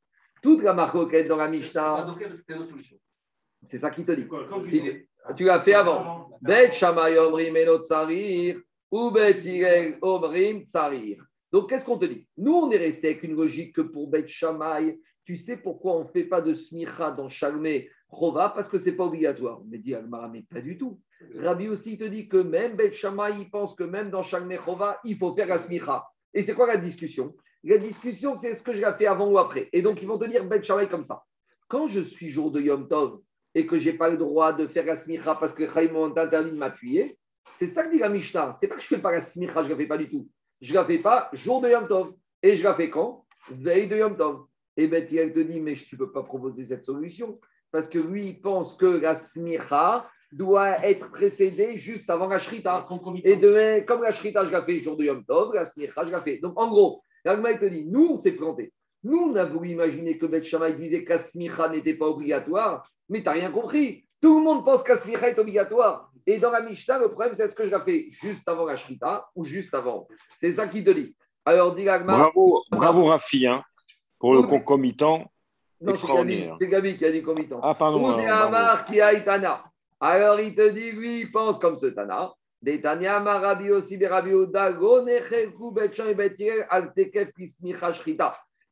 Toute la marcoquette dans la solution. c'est ça qui te dit. Tu l'as fait avant. Bet Shammai Omrim Omrim Tsarir. Donc, qu'est-ce qu'on te dit? Nous, on est resté avec une logique que pour Bet Shammai, tu sais pourquoi on ne fait pas de smicha dans Shalmé Chova Parce que ce n'est pas obligatoire. Mais dit Agmara, mais pas du tout. Rabbi aussi te dit que même Bet Shammai, il pense que même dans Shalmé Chova, il faut faire la smicha. Et c'est quoi la discussion? La discussion, c'est est-ce que je la fais avant ou après Et donc, ils vont te dire Bet Shammai comme ça. Quand je suis jour de Yom Tov et que je n'ai pas le droit de faire la smicha parce que Chaim interdit de m'appuyer, c'est ça que dit la Mishnah. C'est pas que je ne fais pas la smicha, je ne la fais pas du tout. Je ne la fais pas jour de Yom Tov. Et je la fais quand? Veille de Yom Tov. Et Ben Tiel te dit, mais tu ne peux pas proposer cette solution parce que lui, il pense que la smicha doit être précédée juste avant la shrita. Et demain, comme la shrita, je la fais jour de Yom Tov, la smicha, je la fais. Donc, en gros, l'Agma, il te dit, nous, on s'est planté. Nous, on a voulu imaginer que Beth Shammai disait que la smicha n'était pas obligatoire, mais tu n'as rien compris. Tout le monde pense que la smicha est obligatoire. Et dans la Mishnah, le problème, c'est est-ce que je la fais juste avant la shrita ou juste avant C'est ça qu'il te dit. Alors, dit. Bravo, bravo Rafi, hein, pour le concomitant. Non, c'est Gabi, extraordinaire. c'est Gabi qui a dit comitant. Ah, pardon. Amar qui a. Alors il te dit, lui, il pense comme ce Tana.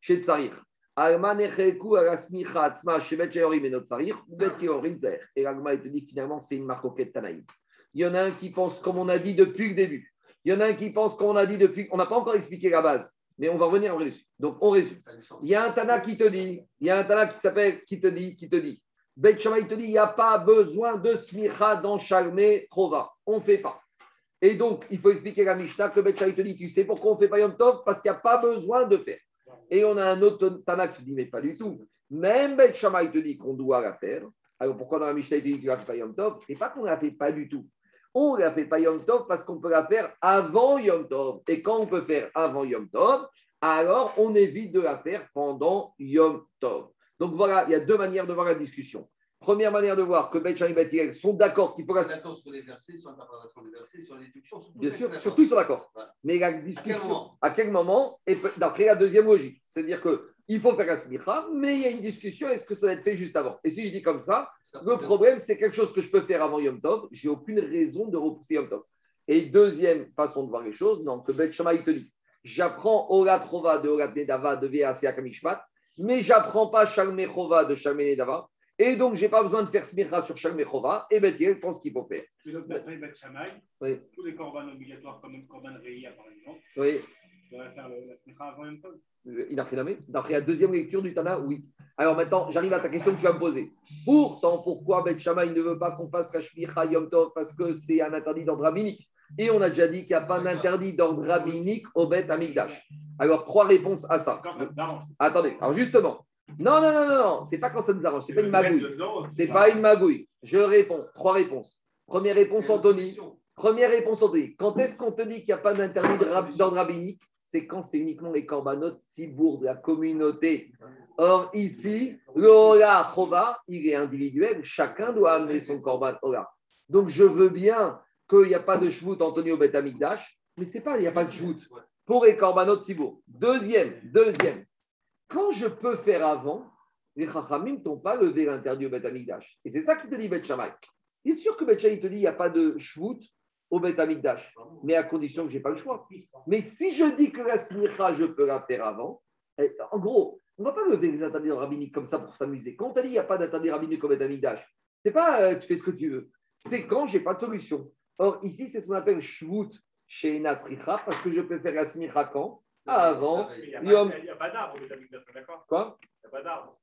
Chez Tsarir. Alma Necheku Atzma et not Tsarir, ou Bet Yorim Zer. Et l'Agma, il te dit finalement, c'est une marque au Tanaïm. Il y en a un qui pense, comme on a dit depuis le début. Il y en a un qui pense, comme on a dit depuis. On n'a pas encore expliqué la base, mais on va revenir en dessus. Donc, on résume. Il y a un Tana qui te dit, il y a un Tana qui s'appelle, qui te dit, qui te dit. Bet te dit, il n'y a pas besoin de smicha dans Shalmé Trova. On ne fait pas. Et donc, il faut expliquer la Mishnah que Bet te dit, tu sais pourquoi on ne fait pas Yom Tov? Parce qu'il n'y a pas besoin de faire. Et on a un autre Tana qui dit, mais pas du tout. Même Bet Shammai te dit qu'on doit la faire. Alors pourquoi dans la Mishnah il te dit que tu la fais pas Yom Tov? C'est pas qu'on ne la fait pas du tout. On ne la fait pas Yom Tov parce qu'on peut la faire avant Yom Tov. Et quand on peut faire avant Yom Tov, alors on évite de la faire pendant Yom Tov. Donc voilà, il y a deux manières de voir la discussion. Première manière de voir que Shammai et Hillel sont d'accord qu'il faut la... D'accord sur les versets, sur l'interprétation des versets, sur les déductions. sur tout Bien ça, sûr, surtout ils sont d'accord. Voilà. Mais la À quel discussion, moment à quel moment, et d'après la deuxième logique, c'est-à-dire qu'il faut faire la smicha, mais il y a une discussion, est-ce que ça doit être fait juste avant? Et si je dis comme ça, Ça le problème, c'est quelque chose que je peux faire avant Yom Tov, j'ai aucune raison de repousser Yom Tov. Et deuxième façon de voir les choses, non, que Bet Shammai te dit, j'apprends Ola Trova de Ola Nedava de VAC Kamishmat, mais j'apprends pas Shalmei Chova de Shalmei Nedava, et donc j'ai pas besoin de faire smicha sur Shalmei Chova, et Bet Hillel pense qu'il faut faire. Donc, d'après Beth Oui. tous les corbanes obligatoires, comme le corban Reïa, par exemple, Oui. on devrait faire le- la smicha avant Yom Tov. Il a fait. D'après la deuxième lecture du Tana, oui. Alors maintenant, j'arrive à ta question que tu vas me poser. Pourtant, pourquoi Bet Shammai ne veut pas qu'on fasse la Shmicha Yom Tov Parce que c'est un interdit d'ordre rabbinique? Et on a déjà dit qu'il n'y a pas d'interdit d'ordre rabbinique au Bet Amigdash. Alors, trois réponses à ça. Attendez, alors justement. Non, non, non, non, non, c'est pas quand ça nous arrange, c'est pas une magouille. C'est pas une magouille. Je réponds. Trois réponses. Première réponse, Anthony. Première réponse, Anthony. Quand est-ce qu'on te dit qu'il n'y a pas d'interdit d'ordre rabbinique? C'est quand c'est uniquement les corbanotes cibourg de la communauté. Or, ici, le Ola Chova, il est individuel. Chacun doit amener son corban Ola. Donc, je veux bien qu'il n'y a pas de shvout Antonio Bet Amigdash, mais c'est pas, il n'y a pas de shvout pour les corbanotes cibourg. Deuxième, deuxième. Quand je peux faire avant, les Chachamim t'ont pas levé l'interdit au Bet Amigdash. Et c'est ça qui te dit Bet Shammai. Il est sûr que Bet Shammai te dit il n'y a pas de shvout au Bet Amigdash, mais à condition que je n'ai pas le choix. Mais si je dis que la smicha, je peux la faire avant, eh, en gros, on ne va pas lever les interdits rabbiniques comme ça pour s'amuser. Quand on dit qu'il n'y a pas d'interdit rabbinique au Bet Amigdash, c'est pas euh, tu fais ce que tu veux. C'est quand j'ai pas de solution. Or, ici, c'est ce qu'on appelle shvout chez Natsricha, parce que je peux faire la smicha quand? Avant. Il n'y a, Yom. pas- il y a pas d'arbre, d'accord? Quoi? Il n'y a pas d'arbre.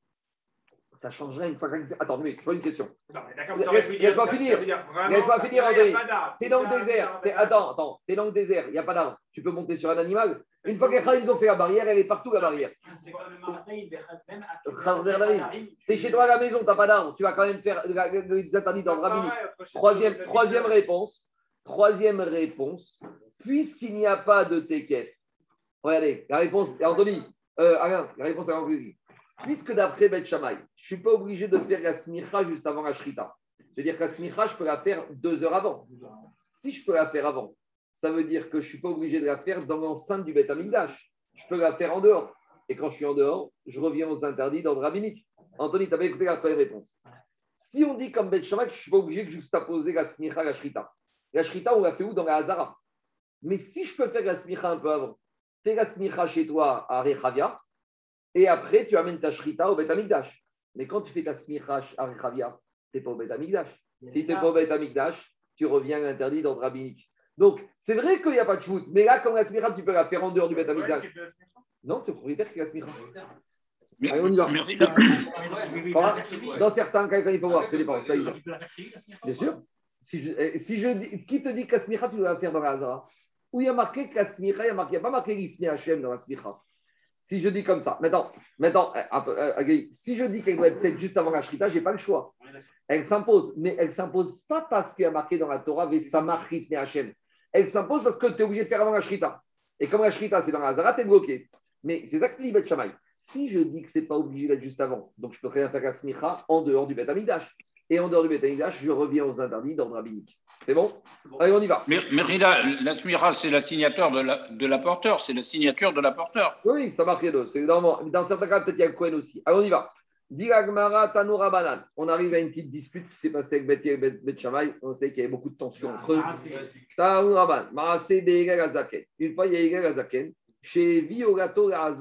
Ça changerait une fois que. Attends, mais je vois une question. Laisse-moi finir. Laisse-moi finir, il y a André. pas d'arbre. T'es dans le désert. Attends, attends. T'es dans le désert. Il n'y a pas d'arbre. Tu peux monter sur un animal. Une fois que Khalim ont fait la barrière, elle est partout la barrière. Darim. T'es chez toi à la maison, t'as pas d'arbre. Tu vas quand même faire les interdits d'ordre rabbinique. Troisième, troisième réponse. Troisième réponse. Puisqu'il n'y a pas de TKF. Regardez, la réponse, Anthony, euh, la réponse est conclusive. Puisque d'après Bet Shammai, je ne suis pas obligé de faire la smicha juste avant la shrita. C'est-à-dire que la smicha, je peux la faire deux heures avant. Si je peux la faire avant, ça veut dire que je ne suis pas obligé de la faire dans l'enceinte du Bet Amigdash. Je peux la faire en dehors. Et quand je suis en dehors, je reviens aux interdits d'ordre rabbinique. Anthony, tu avais écouté la première réponse. Si on dit comme Bet Shammai que je ne suis pas obligé de juxtaposer la smicha à la shrita. La shrita, on l'a fait où? Dans la Hazara. Mais si je peux faire la smicha un peu avant, fais la smicha chez toi à Rechavia, et après tu amènes ta shrita au Bet Amigdash. Mais quand tu fais ta smicha à Rechavia, tu n'es pas au Bet Amigdash. Si tu n'es pas au Bet Amigdash, tu reviens à l'interdit d'ordre rabbinique. Donc, c'est vrai qu'il n'y a pas de shoot, mais là, comme la smicha, tu peux la faire en dehors du Bet Amigdash. Non, c'est le propriétaire qui la smicha. Mais- Allez, on y va. mais Rida, Quoi Dans certains cas, il faut voir, c'est dépend. Bien sûr. Si je, eh, si je qui te dit que la smicha, tu dois la faire dans la Hazara? Où il y a marqué que la smicha, il n'y a, marqué- il y a pas marqué l'ifne Hachem dans la smicha. Si je dis comme ça, maintenant, maintenant euh, Agaï, si je dis qu'elle doit être faite juste avant la shrita, je n'ai pas le choix. Elle s'impose, mais elle ne s'impose pas parce qu'il y a marqué dans la Torah Vesamach Rifne Hachem. Elle s'impose parce que tu es obligé de faire avant la shrita. Et comme la shrita, c'est dans la Hazara, tu es bloqué. Mais c'est ça que dit Bet Shammai. Si je dis que ce n'est pas obligé d'être juste avant, donc je peux rien faire la smicha en dehors du Bet Amidash. Et en dehors du Bet Amidash, je reviens aux interdits d'ordre rabbinique. C'est bon Allez, on y va. mais, mais Rida, la smira, c'est la signature de la- de l'apporteur, c'est la signature de l'apporteur. Oui, ça marque les deux. C'est Dans, dans certains cas, peut-être il y a le Cohen aussi. Allez, on y va. Diragmara Tanoura Banan. On arrive à une petite dispute qui s'est passée avec Beth et Bet. On sait qu'il y avait beaucoup de tensions entre eux. Ah. Une fois, il y a Egel Azaken chez Viogato la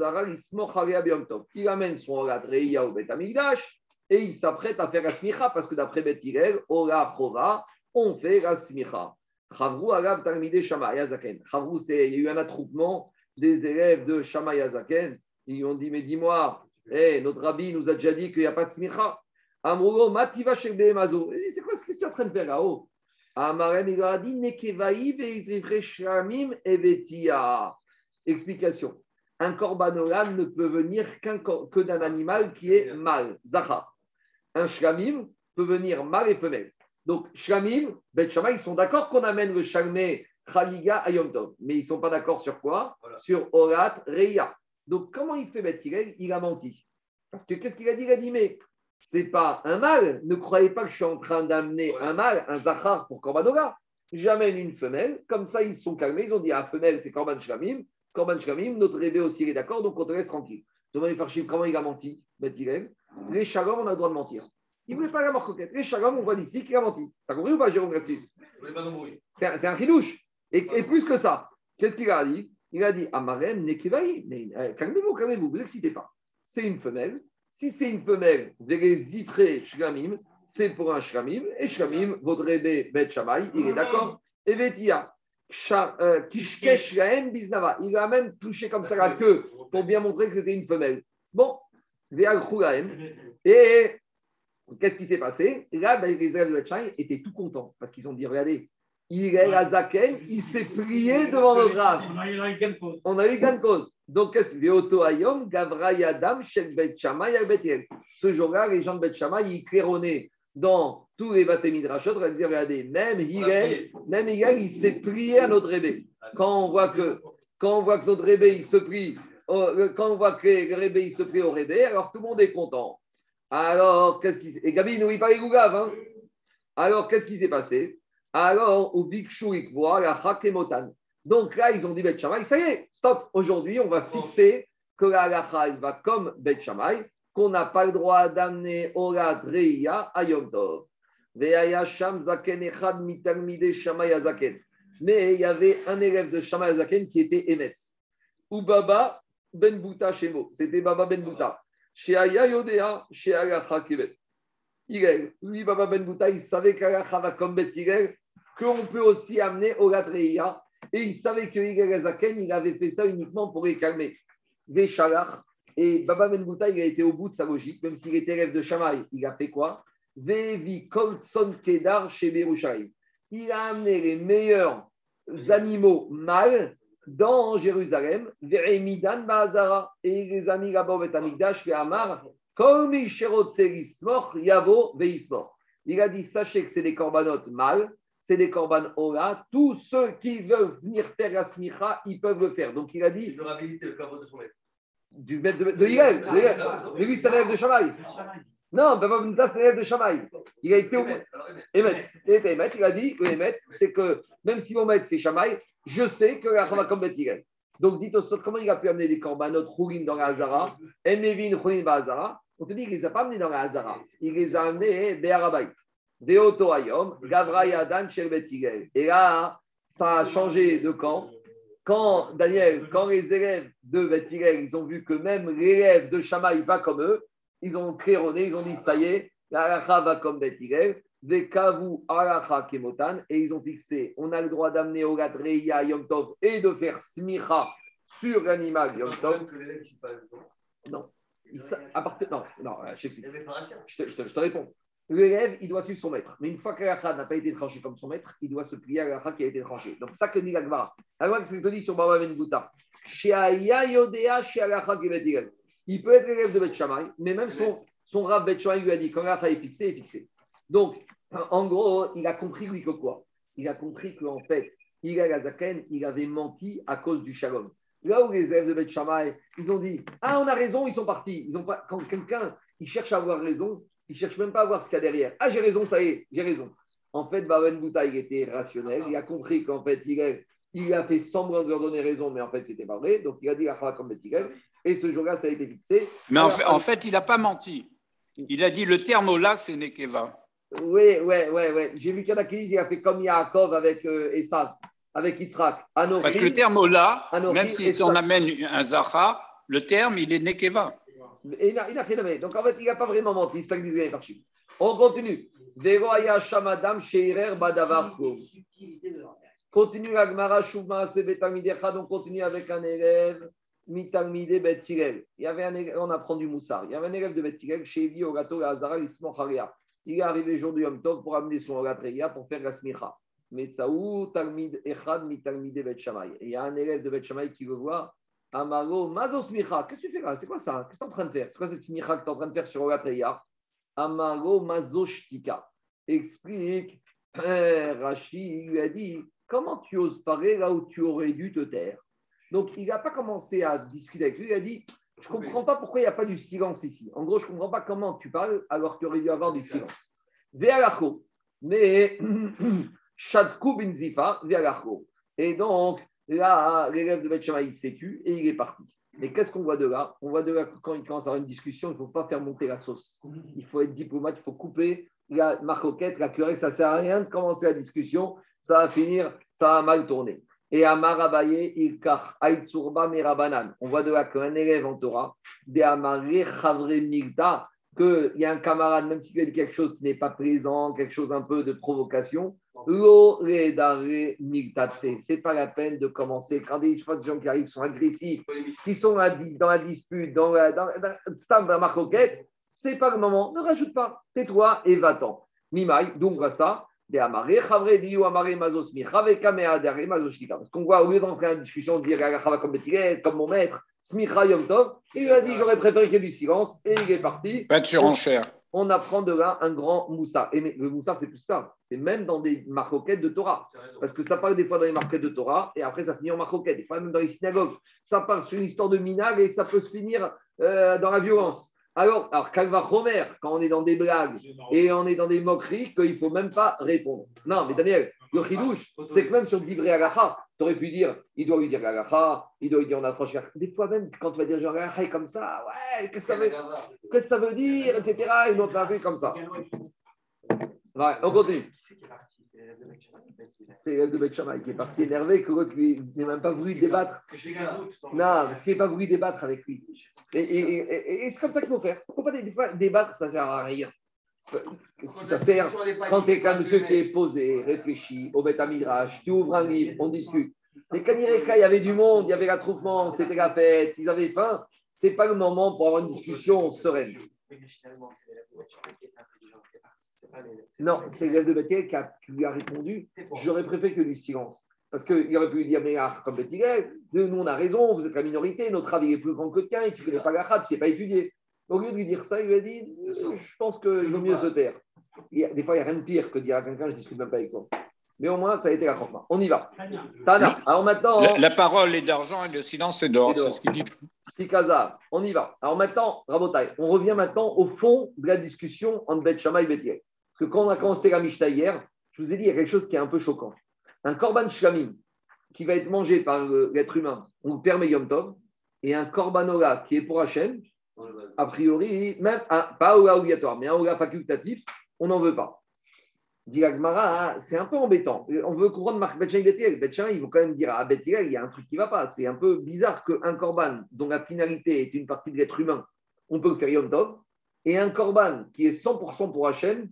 Tov. Il amène son Orat Reia au Bet Amigdash et il s'apprête à faire la smicha parce que d'après Bet Hillel, Ora Chova, on fait la smicha. Chavru Alav Talmidei Shammai Azaken. Chavru, c'est il y a eu un attroupement des élèves de Shammai Azaken. Ils ont dit Mais dis-moi, eh, notre rabbi nous a déjà dit qu'il n'y a pas de smicha. Amroulo, Mativa Shebe Mazo. C'est quoi ce que tu es en train de faire là-haut? Amarem, il a dit Nekevaï ve'izivre shramim evetia. Explication. Un corbanolam ne peut venir que d'un animal qui est mâle, zachar. Un shlamim peut venir mâle et femelle. Donc, shlamim, Bet Shammai, ils sont d'accord qu'on amène le shalmé Khaliga à Yom Tov. Mais ils ne sont pas d'accord sur quoi? Voilà. Sur Orat Reya. Donc, comment il fait Bet Il a menti. Parce que qu'est-ce qu'il a dit? Il a dit, mais c'est pas un mâle. Ne croyez pas que je suis en train d'amener un mâle, un zachar pour Korbanoga. J'amène une femelle. Comme ça, ils se sont calmés. Ils ont dit, ah, femelle, c'est Korban Shlamim. Korban Shlamim, notre rébé aussi, il est d'accord, donc on te laisse tranquille. Demandez par Chim, comment il a menti? Bet Hillel Les shalom, on a le droit de mentir. Il ne voulait pas la mort coquette. Les shalom, on voit d'ici qu'il a menti. T'as compris ou pas, Jérôme Gastus c'est un, chidouche. Et, et plus que ça, qu'est-ce qu'il a dit? Il a dit Amarem Nekevaï. Mais euh, calmez-vous, calmez-vous, vous excitez pas. C'est une femelle. Si c'est une femelle, les zifré shlamim, c'est pour un shlamim. Et shlamim, votre rébé bet shamay, il est d'accord. Et vetia, euh, kishkesh lahem biznava. Il a même touché comme ça la queue pour bien montrer que c'était une femelle. Bon. Et qu'est-ce qui s'est passé? Là, ben, les élèves de Betchaï étaient tout contents parce qu'ils ont dit regardez, il est à Zaken, il s'est plié devant le grave. On a eu gain de pause. On a eu gain de cause. Donc, qu'est-ce que Veoto Ayom, Gavra Yadam, Bet. Ce jour-là, les gens de Bet Shammai, ils claironnaient dans tous les Baté Midrashot, on va dire regardez, même Hillel, même Hillel, il s'est plié à notre rébé. Quand on voit que, quand on voit que notre rébé, il se plie, au- quand on voit que le rébé, il se plie au rébé, alors tout le monde est content. Alors, qu'est-ce qui. Et Gabi, n'oublie pas les gougaves, hein Alors, qu'est-ce qui s'est passé? Alors, au il voit la Hakemotan. Donc là, ils ont dit Bet Shammai, ça y est, stop, aujourd'hui, on va fixer que la halacha, va comme Bet Shammai, qu'on n'a pas le droit d'amener Orat Reia à Yom Tov. Mais il y avait un élève de Shammai Azaken qui était Emet. Ou Baba Ben Bouta Shemo. C'était Baba Ben Bouta. Chez Aya Yodea, chez Alacha Kibet. Hillel, lui, Baba Ben Bouta, il savait qu'Alacha va comme Bet Hillel, qu'on peut aussi amener Orat Reia. Et il savait que Hillel Azaken, il avait fait ça uniquement pour les calmer. Des. Et Baba Ben Bouta, il a été au bout de sa logique, même s'il était élève de Shamaï. Il a fait quoi? Vevi Koltson Kedar chez Berushaïm. Il a amené les meilleurs animaux mâles dans Jérusalem, Veremidan Bahazara. Et il les a mis là-bas au Bet Amikdash, fait Amar, lismor, Yavo veismor. Il a dit sachez que c'est des corbanotes mâles, c'est des corbanes Ola. Tous ceux qui veulent venir faire la smicha, ils peuvent le faire. Donc il a dit Il leur habilité le caveau de son maître. du maître de, de Hillel. Hillel. Mais lui, c'est un élève de Shamaï. Non, Baba Bouta, c'est un élève de Shamaï. Il a été au Émet, alors, Émet. Emet. Il était il a dit, le Emet, c'est que même si mon maître c'est Shamaï, je sais que la Chava comme Bet Hillel. Donc dites au comment il a pu amener des corbanotes roulines dans la Hazara, Emevin dans la Hazara? On te dit qu'il ne les a pas amenés dans la Hazara. Il les a amenés Be'arabait. Deoto Ayom, Gavra Yadan, Shel Bet Hillel. Et là, ça a changé de camp. Quand, Daniel, quand les élèves de Bet Hillel, ils ont vu que même l'élève de Shamaï va comme eux, ils ont claironné, ils ont dit, ça y est, la va comme Bet Hillel, Vekavu halacha kemotan, et ils ont fixé, on a le droit d'amener au Gadreya Yom Tov et de faire smicha sur l'animal Yom Tov. problème que l'élève qui passe dedans. Non. Il à non, non, euh, je t'explique. Je te, je te- je te réponds. L'élève, il doit suivre son maître. Mais une fois que l'alakha n'a pas été tranché comme son maître, il doit se plier à l'alakha qui a été tranché. Donc, ça que dit l'Agmara. Alors, c'est ce que te dit sur Baba Ben Yodea, Hillel. Il peut être l'élève de Bet mais même son, son rab Bet lui a dit quand l'alakha est fixé, est fixé. Donc, en gros, il a compris, lui, que quoi? Il a compris qu'en fait, Hillel Azaken, il avait menti à cause du shalom. Là où les élèves de Bet Shammai, ils ont dit Ah, on a raison, ils sont partis. Ils ont pas... Quand quelqu'un il cherche à avoir raison, il cherche même pas à voir ce qu'il y a derrière. Ah, j'ai raison, ça y est, j'ai raison. En fait, Baben Bouta, il était rationnel. Il a compris qu'en fait, il a, il a fait semblant de leur donner raison, mais en fait, c'était pas vrai. Donc, il a dit la comme. Et ce jour-là, ça a été fixé. Mais en Alors, fait, en fait, il n'a pas menti. Il a dit le terme là, c'est Nekeva. Oui, oui, oui, oui. J'ai vu qu'il y en a qui disent il a fait comme Yaakov avec euh, Esav. avec Yitzhak. Anochi, Parce que le terme Ola, Anochi même et si on amène un Zahar, le terme, il est Nekeva. Et il n'a il n'a rien amené. Donc en fait, il n'a pas vraiment menti. C'est ça que disait Parchim. On continue. Zero aya shamadam sheirer badavar kov. Continue la Gemara, Shuvma Sebetalmidecha, donc continue avec un élève, Mitalmide Bet Hillel. Il y avait un élève, on apprend du Moussar. Il y avait un élève de Bet Hillel, Shevi Ogato Hazara Ismocharia. Il est arrivé jour du Yom Tov pour amener son Ogatreya pour faire la smicha. Talmid Echad. Et il y a un élève de Bet qui le voit. Amaro Mazo Smicha. Qu'est-ce que tu fais là? C'est quoi ça? Qu'est-ce que tu es en train de faire? C'est quoi cette smicha que tu es en train de faire sur Ogatreya Amaro Mazo Shtika. Explique. Rashi lui a dit Comment tu oses parler là où tu aurais dû te taire? Donc, il n'a pas commencé à discuter avec lui. Il a dit Je ne comprends pas pourquoi il n'y a pas du silence ici. En gros, je ne comprends pas comment tu parles alors qu'il aurait dû avoir du silence. Ve'alacho. Mais *clears throat* Shadku bin Zifa, ve'alacho. Et donc, là, l'élève de Beth Shammai, il s'est tu et il est parti. Mais qu'est-ce qu'on voit de là? On voit de là que quand il commence à avoir une discussion, il ne faut pas faire monter la sauce. Il faut être diplomate, il faut couper la marcoquette, la querelle, ça ne sert à rien de commencer la discussion, ça va finir, ça va mal tourner. Et Amar Abaye, il kach, Aïtsurba Merabanan. On voit de là qu'un élève en Torah, de Amaré Chavre Milta, qu'il y a un camarade, même s'il a dit quelque chose qui n'est pas présent, quelque chose un peu de provocation. C'est pas la peine de commencer. Quand des, gens qui arrivent, sont agressifs, qui sont dans la dispute, dans la, dans, dans, dans marcoquette, c'est pas le moment. Ne rajoute pas. Tais-toi et va-t'en. Mimai, donc voilà ça. Parce qu'on voit, au lieu d'entrer en discussion, de dire comme comme mon maître, smicha yom tov, il lui a dit j'aurais préféré qu'il y ait du silence et il est parti. Pas de surenchère. On apprend de là un grand moussard. Et le moussard, c'est plus ça. C'est même dans des marcoquettes de Torah. Parce que ça parle des fois dans les marquettes de Torah et après ça finit en marcoquette. Des fois même dans les synagogues. Ça parle sur une histoire de minag et ça peut se finir euh, dans la violence. Alors, alors Calva Homer, quand on est dans des blagues et on est dans des moqueries, qu'il ne faut même pas répondre. Non, mais Daniel, le chidouche, c'est que même sur Divré Agacha, tu aurais pu dire, il doit lui dire Agacha, il doit lui dire on approche. Des fois même, quand tu vas dire genre Agacha comme ça, ouais, qu'est-ce que ça veut, qu'est-ce que ça veut dire, etc. Une autre fait comme ça. Ouais, on continue. C'est l'élève de Beth qui est parti énervé que l'autre lui n'a même pas voulu débattre. Non, parce qu'il n'a pas voulu débattre avec lui. Et, et- et- et- et c'est comme ça qu'il faut faire. Faut pas débattre, ça ne sert à rien. Si ça sert, quand tu es qu'un monsieur qui est posé, réfléchi, au Beth Midrash, tu ouvres un livre, on discute. Mais quand il y avait du monde, il y avait l'attroupement, c'était la fête, ils avaient faim, ce n'est pas le moment pour avoir une discussion sereine. Non, c'est l'élève de Bethel qui, a- qui lui a répondu J'aurais préféré que du silence. Parce qu'il aurait pu lui dire Mais ah, comme Bethel, nous on a raison, vous êtes la minorité, notre avis est plus grand que le tien et tu ne connais pas la rate, tu ne sais pas étudier. Au lieu de lui dire ça, il lui a dit Je pense qu'il vaut mieux se taire. Des fois, il n'y a rien de pire que de dire à quelqu'un Je ne discute même pas avec toi. Mais au moins, ça a été la. On y va. Tana. Alors maintenant. La, la parole est d'argent et le silence est d'or. C'est ce qu'il dit. Pikaza, on y va. Alors maintenant, Rabotai, on revient maintenant au fond de la discussion entre Beth Shammai et Beth Hillel. Parce que quand on a commencé la Mishnah hier, je vous ai dit, il y a quelque chose qui est un peu choquant. Un korban shlamim qui va être mangé par l'être humain, on le permet Yom Tov, et un korban ola qui est pour Hachem, a priori, même pas ola obligatoire, mais un ola facultatif, on n'en veut pas. Dit hein, c'est un peu embêtant. On veut comprendre Marc Betchan et Bethel. Betchan, ils vont quand même dire à Bethel, il y a un truc qui ne va pas. C'est un peu bizarre qu'un korban dont la finalité est une partie de l'être humain, on peut le faire Yom Tov, et un korban qui est 100% pour Hachem,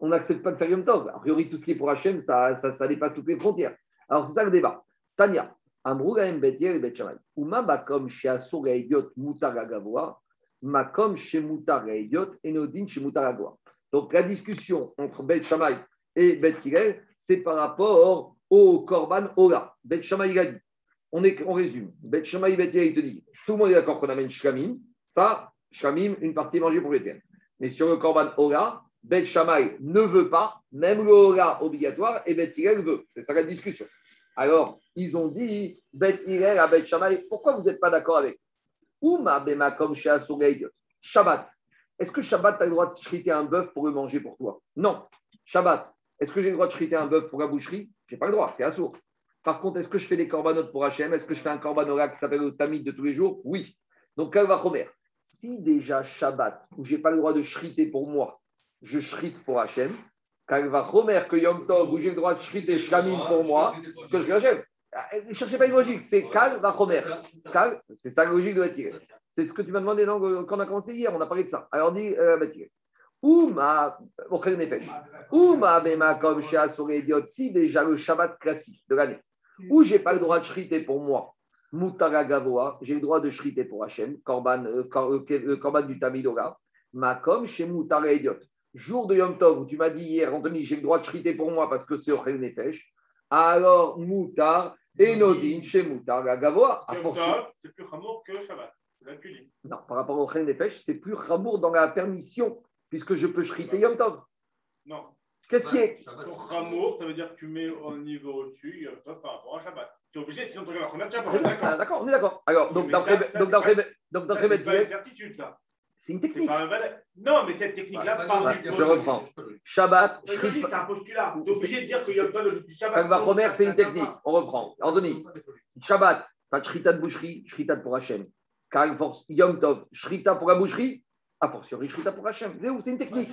on n'accepte pas de faire Yom Tov. A priori, tout ce qui est pour Hachem, ça, ça, ça dépasse toutes les frontières. Alors, c'est ça le débat. Tania, Amrou Gaem Bethel et Betchamay. Uma bakom chez Asur idiot mutar agavoa, makom chez mutar idiot enodin chez mutar agavoa. Donc, la discussion entre Beth Shammai et Beth Hillel, c'est par rapport au Korban Ola. Il a dit, on, est, on résume. Beth Hillel, il te dit, tout le monde est d'accord qu'on amène Shlamim. Ça, Shlamim, une partie mangée pour l'éternel. Mais sur le Korban Ola, Beth Shammai ne veut pas, même le obligatoire, et Beth Hillel veut. C'est ça la discussion. Alors, ils ont dit, Beth Hillel à Beth Shammai, pourquoi vous n'êtes pas d'accord avec Ouma bema comme chez Shabbat. Est-ce que Shabbat, tu as le droit de chriter un bœuf pour le manger pour toi? Non. Shabbat, est-ce que j'ai le droit de chriter un bœuf pour la boucherie? Je n'ai pas le droit, c'est assourd. Par contre, est-ce que je fais des corbanotes pour Hachem Est-ce que je fais un corbanola qui s'appelle le tamid de tous les jours? Oui. Donc, Kalva Chomer, si déjà Shabbat, où je n'ai pas le droit de chriter pour moi, je chrite pour Hachem, Kalvachomer, que Yom Tov, où j'ai le droit de shriter shlamim pour moi, que je. Ah, Ne cherchez pas une logique, c'est Kalvachomer. Kal, c'est ça la logique de Batiré. C'est ce que tu m'as demandé quand on a commencé hier, on a parlé de ça. Alors dit euh, Batiré. Ou ma. Auquel nefesh. Ou ma bema comme chez Assuré Idiot, si déjà le Shabbat classique de l'année, où j'ai pas le droit de shriter pour moi, Moutara Gavoa, j'ai le droit de shriter pour Hachem, Korban, euh, euh, euh, Korban du Tamidora, Makom chez Moutara Idiot. Jour de Yom Tov, où tu m'as dit hier, Anthony, j'ai le droit de shriter pour moi parce que c'est Ochel Nefesh, alors Moutar et Nodin chez Moutar Gavoa. à Yom force- Tov, c'est plus Hamour que Shabbat. Non, par rapport au Ochel Nefesh, c'est plus Ramour dans la permission, puisque je peux shriter Yom Tov. Non. Qu'est-ce qui est Pour Hamour, ça veut dire que tu mets au niveau au-dessus Yom Tov par rapport à Shabbat. Tu es obligé, sinon tu regardes la première. Ah, D'accord. D'accord, on est d'accord. Alors, donc d'après donc c'est d'après- pas une certitude, ça. C'est une technique. pas un. Non, mais cette technique-là part du je reprends. Shabbat, C'est un postulat. Tu es obligé de dire que Yom Tov est du Shabbat. Chomer, ça- c'est une technique. pas. On reprend. Anthony, Shabbat, pas Shrita de boucherie, Shrita pour Hachem. Car force Yom Tov, Shrita pour la boucherie, a fortiori Shrita pour Hachem. C'est où C'est une technique.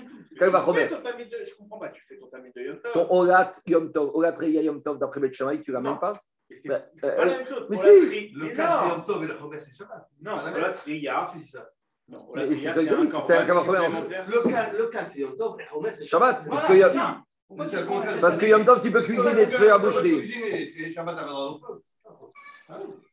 Ton tamis de- Je comprends pas, tu fais ton tamis de Yom Tov. Ton Olat Yom Tov, Olat Reya Yom Tov d'après Bet Shammai, tu l'amènes pas Mais c'est Bah, c'est euh, pas la même chose. mais si. Le. Yom Tov et le Chomer, c'est Shabbat. Non, C'est la Ria. Tu dis ça. Non, la c'est un. Le cas, le cas, c'est Yom Tov c'est Shabbat. Parce que, parce que Yom Tov, tu peux cuisiner et te faire la boucherie. Cuisiner et Shabbat, au feu.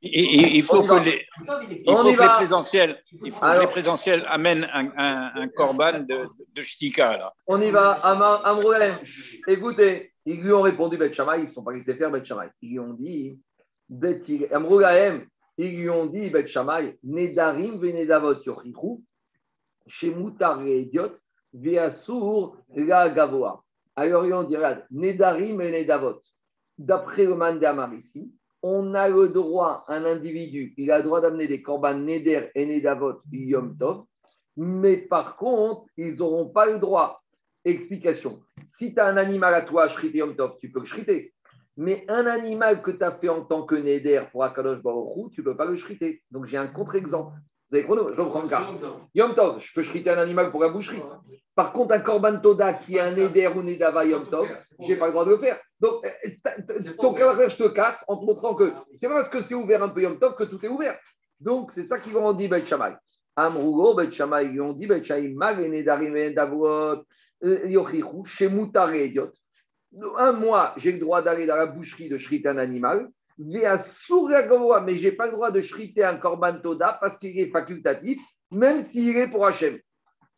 Il, faut On y que va. les, il est- il On faut que les présentiels, il faut que les présentiels amènent un, un, un corban de, de shtika, là. On y va. Amroulem, écoutez, ils lui ont répondu Bet Shammai, ils ne sont pas laissés faire Bet Shammai. Ils lui ont dit, Bet Amroulem, ils lui ont dit Bet Shammai, Nedarim venedavot yochichu, chez Moutar et Idiot, Veasur la Gavoa. Alors ils ont dit, regarde, Nedarim et. D'après le Mandamar ici, on a le droit, un individu, il a le droit d'amener des korban Neder et Nedavot Yom Tov, mais par contre, ils n'auront pas le droit. Explication. Si tu as un animal à toi, Shrité Yom Tov, tu peux le shriter. Mais un animal que tu as fait en tant que Neder pour Akadosh Baruch Hu, tu ne peux pas le shriter. Donc j'ai un contre-exemple. Vous avez chrono Je reprends le cas. Yom Tov, je peux shriter un animal pour la boucherie. Par contre, un Korban Toda qui est un Neder ou Nedava Yom Tov, je n'ai pas le droit de le faire. Donc, euh, ton caractère, je te casse en te montrant que c'est pas parce que c'est ouvert un peu Yom Tov que tout est ouvert. Donc, c'est ça qu'ils vont dit Bet Shammai. Amrougo, Bet Shammai, ils ont dit Bet Shammai, Mag et Nedarim et Davot, euh, Yochichu, et Idiot. Un mois, j'ai le droit d'aller dans la boucherie de shriter un animal. Souragavoa, mais je n'ai pas le droit de shriter un Korban Toda parce qu'il est facultatif, même s'il est pour Hachem.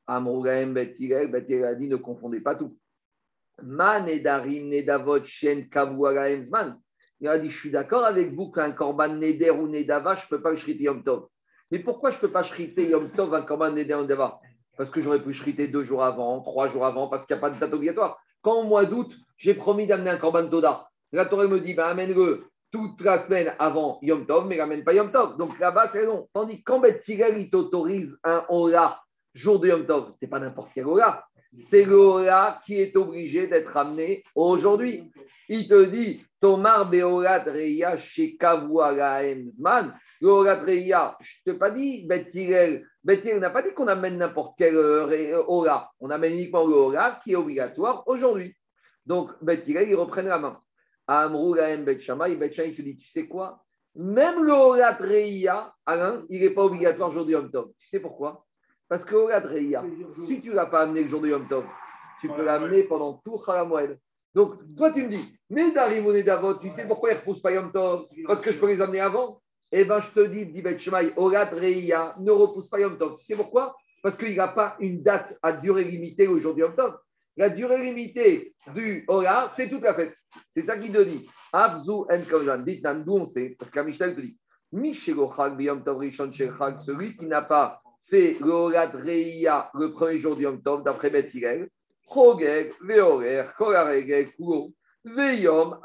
Amrougaem, Bet Hillel, Bet Hillel a dit ne confondez pas tout. Man Nedarim, Nedavot, Shen. Il a dit Je suis d'accord avec vous qu'un Korban Neder ou Nedava, je ne peux pas le shriter Yom Tov. Mais pourquoi je ne peux pas shriter Yom Tov un Korban Neder ou Nedava? Parce que j'aurais pu shriter deux jours avant, trois jours avant, parce qu'il n'y a pas de date obligatoire. Quand au mois d'août, j'ai promis d'amener un Korban Toda, la Torah me dit ben, amène-le toute la semaine avant Yom Tov, mais ramène pas Yom Tov. Donc là-bas, c'est long. Tandis que quand Bet il t'autorise un Ola jour de Yom Tov, ce n'est pas n'importe quel Ola. C'est le Ola qui est obligé d'être amené aujourd'hui. Il te dit, Tomar Beolat Reya Emzman. Le Olat Reya, je ne t'ai pas dit, Bet Hillel. Bet Hillel n'a pas dit qu'on amène n'importe quel euh, Ola. On amène uniquement le Ola qui est obligatoire aujourd'hui. Donc, Bet ils reprennent la main. Amrou Lahem Bet Shammai, Bet Shammai te dit, tu sais quoi? Même le Olat Reya, Alain, il n'est pas obligatoire aujourd'hui Yom Tov. Tu sais pourquoi? Parce que Olat Reya, si tu ne l'as pas amené le jour de Yom Tov, tu peux l'amener pendant tout Chalamoued. Donc, toi, tu me dis, Nedarim ou Nedavot, tu sais pourquoi ils ne repoussent pas Yom Tov? Parce que je peux les amener avant? Eh bien, je te dis, dit Bet Shemai, Olat ne repousse pas Yom Tov. Tu sais pourquoi? Parce qu'il n'a pas une date à durée limitée au jour de Yom Tov. La durée limitée du Ola, c'est toute la fête. C'est ça qu'il te dit. Abzu en Kavzan. Dites, d'où on sait Parce qu'Amishtal te dit, celui qui n'a pas fait le Reya le premier jour du Yom Tov, d'après Bet Hillel, Chogeg, Veorer, Kolarege, Kuo, Veyom,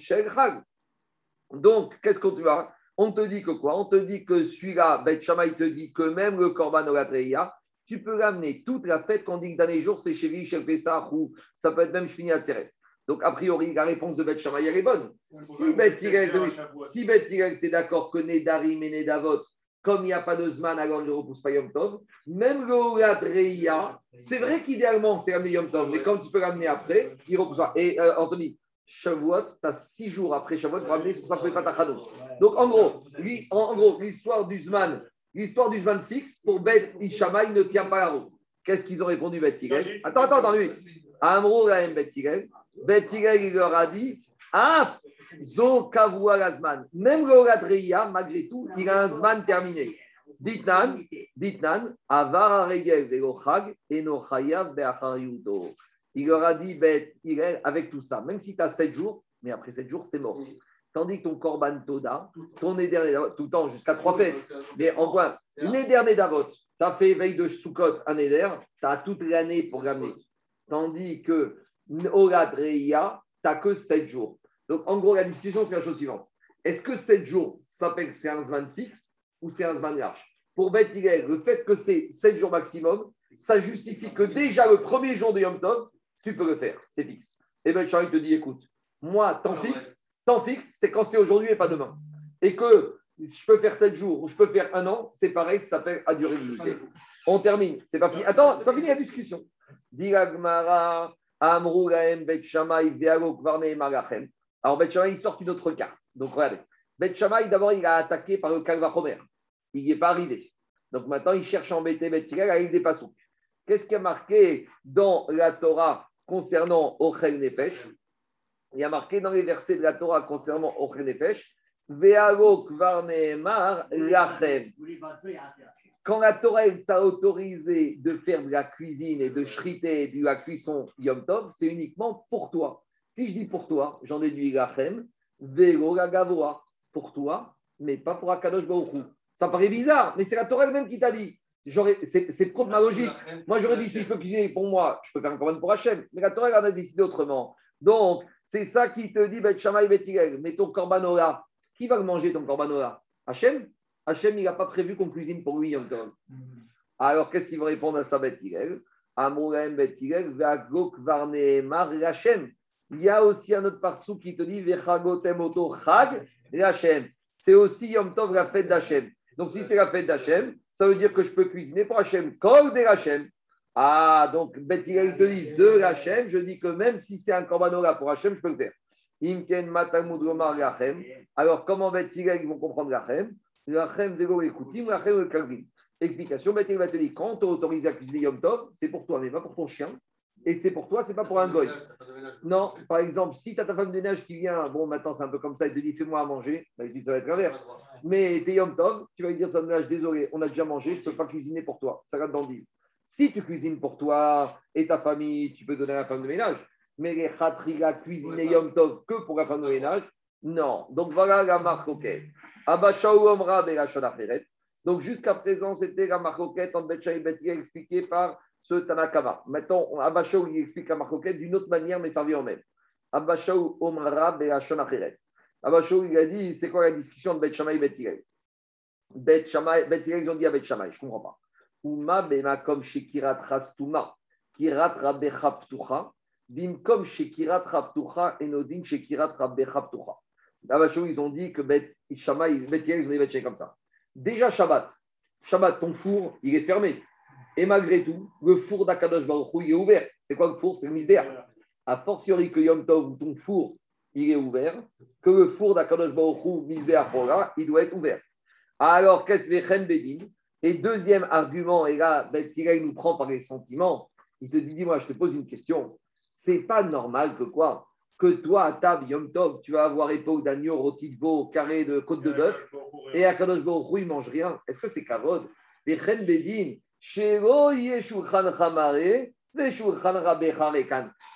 Chag. Donc, qu'est-ce qu'on te va On te dit que quoi? On te dit que celui-là, Bet Shammai te dit que même le Korban Reya, tu peux l'amener toute la fête qu'on dit que dans les jours, c'est chez Shel Pessah ou ça peut être même Shmini Atzeret. Donc, a priori, la réponse de Bet Shammai, elle est bonne. Si Bet Hillel, te dit- si Bet Hillel, t'es d'accord que Nedarim et Nedavot, comme il n'y a pas de Zman, alors ne repousse pas Yom Tov. Même le c'est vrai qu'idéalement, c'est ramené Yom Tov, mais quand tu peux ramener après, il repousse pas. Et euh, Anthony, Shavuot, tu as six jours après Shavuot pour ramener, c'est pour ça qu'on ne pas ta. Donc en gros, en gros, l'histoire du Zman, l'histoire du Zman fixe, pour Bet Ishamaï ne tient pas la route. Qu'est-ce qu'ils ont répondu, Bet Non, j'ai Hillel une- Attends, attends, attends, lui. Amro Lahem Bet Hillel. Bet Hillel, il leur a dit Ah, Zo Kavua Lazman. Même le Olat Reya, malgré tout, il a un Zman terminé. Ditnan, Ditnan, Avar Regel Velo Chag, Eno Chayav Be'achar Yudo. Il leur a dit, Bet Hillel, avec tout ça, même si tu as 7 jours, mais après 7 jours, c'est mort. Tandis que ton Korban Toda, ton Neder, tout le temps, jusqu'à 3 fêtes, mais en quoi Neder Nedavot, tu as fait veille de Sukkot un Neder, tu as toute l'année pour ramener. Tandis que Olat Reya, tu n'as que 7 jours. Donc, en gros, la discussion, c'est la chose suivante. Est-ce que 7 jours s'appelle que c'est un Zman fixe ou c'est un Zman large? Pour Beth le fait que c'est 7 jours maximum, ça justifie que déjà le premier jour de Yom Tov, tu peux le faire, c'est fixe. Et Ben Charlie te dit écoute, moi, temps fixe, temps fixe, c'est quand c'est aujourd'hui et pas demain. Et que je peux faire 7 jours ou je peux faire un an, c'est pareil, ça s'appelle à durée limitée. On termine, c'est pas fini. Attends, c'est pas fini la discussion. Amrou Bet Kvarne. Alors Bet Shammai, il sort une autre carte. Donc regardez. Bet Shammai, d'abord, il a attaqué par le Kalvachomer. Il n'y est pas arrivé. Donc maintenant, il cherche à embêter Bet avec des passouks. Qu'est-ce qui est marqué dans la Torah concernant Ochel Nefesh? Il y a marqué dans les versets de la Torah concernant Ochel Nefesh Vealo Kvarne Mar Lachem. Quand la Torah t'a autorisé de faire de la cuisine et de shriter de la cuisson Yom Tov, c'est uniquement pour toi. Si je dis pour toi, j'en déduis Lachem, Velo la Gavoa, pour toi, mais pas pour Akadosh Baruch Hu. Ça paraît bizarre, mais c'est la Torah elle-même qui t'a dit. C'est contre ma logique. Moi, j'aurais dit si je peux cuisiner pour moi, je peux faire un commande pour Hachem. Mais la Torah elle en a décidé autrement. Donc, c'est ça qui te dit, Bet mais ton corbanola, qui va le manger ton corbanola Hachem? Hachem, il n'a pas prévu qu'on cuisine pour lui Yom Tov. Alors, qu'est-ce qu'il va répondre à ça, Bet Hillel? Amourem, Bet Hillel, Ve'agok Varneemar Hachem. Il y a aussi un autre parsou qui te dit Vechagotem Oto Chag Hachem. C'est aussi Yom Tov, la fête d'Hachem. Donc, si c'est la fête d'Hachem, ça veut dire que je peux cuisiner pour Hachem. Kol de Hachem. Ah, donc, Bet Hillel, ils te disent de Hachem. Je dis que même si c'est un corbanola pour Hachem, je peux le faire. Imken Matamud. Alors, comment Bet Hillel, ils vont comprendre Hachem Hachem, Vego Ekoutim, Hachem, le Kalvin. Explication, Bet Hillel va te dire quand tu autorises à cuisiner Yom Tov, c'est pour toi, mais pas pour ton chien. Et c'est pour toi, c'est pas pour un goy. Non, par exemple, si tu as ta femme de ménage qui vient, bon, maintenant c'est un peu comme ça, elle te dit fais-moi à manger, d'habitude ça va être l'inverse. Mais t'es Yom Tov, tu vas lui dire femme de ménage, désolé, on a déjà mangé, je ne peux pas cuisiner pour toi. Ça va dans le. Si tu cuisines pour toi et ta famille, tu peux donner à la femme de ménage. Mais les khatriga cuisiner Yom Tov que pour la femme de ménage, non. Donc voilà la marque OK. Omra. Donc jusqu'à présent, c'était la marque OK en Betcha et Betia expliqué par ce Tanakama. Maintenant, Abashaou il explique la marque OK d'une autre manière, mais ça revient au même. Abashaou Omra Belachon Aferet. Abashaou il a dit c'est quoi la discussion de Bet Shammai et Bet Bet Shammai, Bet ils ont dit à Bet Shammai, je ne comprends pas. Uma bemakom shekirat rastuma, kirat rabecha ptucha, bimkom shekirat raptucha, enodin shekirat rabecha ptucha. Abashaou, ils ont dit que Bet Shammai, Bet ils ont dit comme ça. Déjà Shabbat, Shabbat, ton four, il est fermé. Et malgré tout, le four d'Akadosh Baruch il est ouvert. C'est quoi le four? C'est le misbéach. A fortiori que Yom Tov, ton four, il est ouvert, que le four d'Akadosh Baruch Hu, misbéach, il doit être ouvert. Alors, qu'est-ce que Bedin Et deuxième argument, et là, Bet Hillel nous prend par les sentiments. Il te dit, dis-moi, je te pose une question. C'est pas normal que quoi? Que toi, à table, Yom Tov, tu vas avoir épaule d'agneau, rôti de veau, carré de côte de bœuf, et à Kadosh Baruch il mange rien. Est-ce que c'est kavod?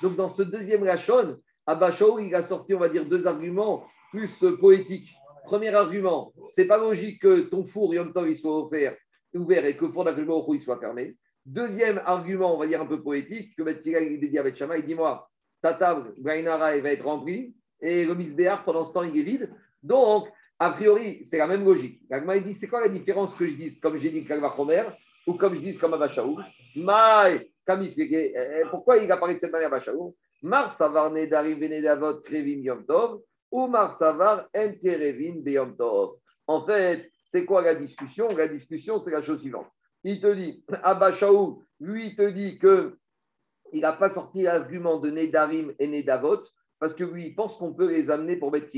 Donc, dans ce deuxième Rachon, Abashao, il a sorti, on va dire, deux arguments plus euh, poétiques. Premier argument, c'est pas logique que ton four Yom Tov il soit ouvert, ouvert et que le Baruch Hu, il soit fermé. Deuxième argument, on va dire un peu poétique, que Bet Hillel, il dit à Bet Shammai, dis-moi, ta table, Brainara, elle va être remplie, et le misbéar, pendant ce temps, il est vide. Donc, a priori, c'est la même logique. L'Agma, il dit, c'est quoi la différence que je dise comme j'ai dit Kalva Chomer ou comme je dise comme Abashaou Maï, pourquoi il apparaît de cette manière Abashaou Mar Savar Nedari Venedavot Krevim Yom Tov ou Mar Savar Enterevin Beyom Tov. En fait, C'est quoi la discussion? La discussion, c'est la chose suivante. Il te dit, *clears throat* Abba Shaou, lui, il te dit que il n'a pas sorti l'argument de Nedarim et Nedavot, parce que lui, il pense qu'on peut les amener pour Bet.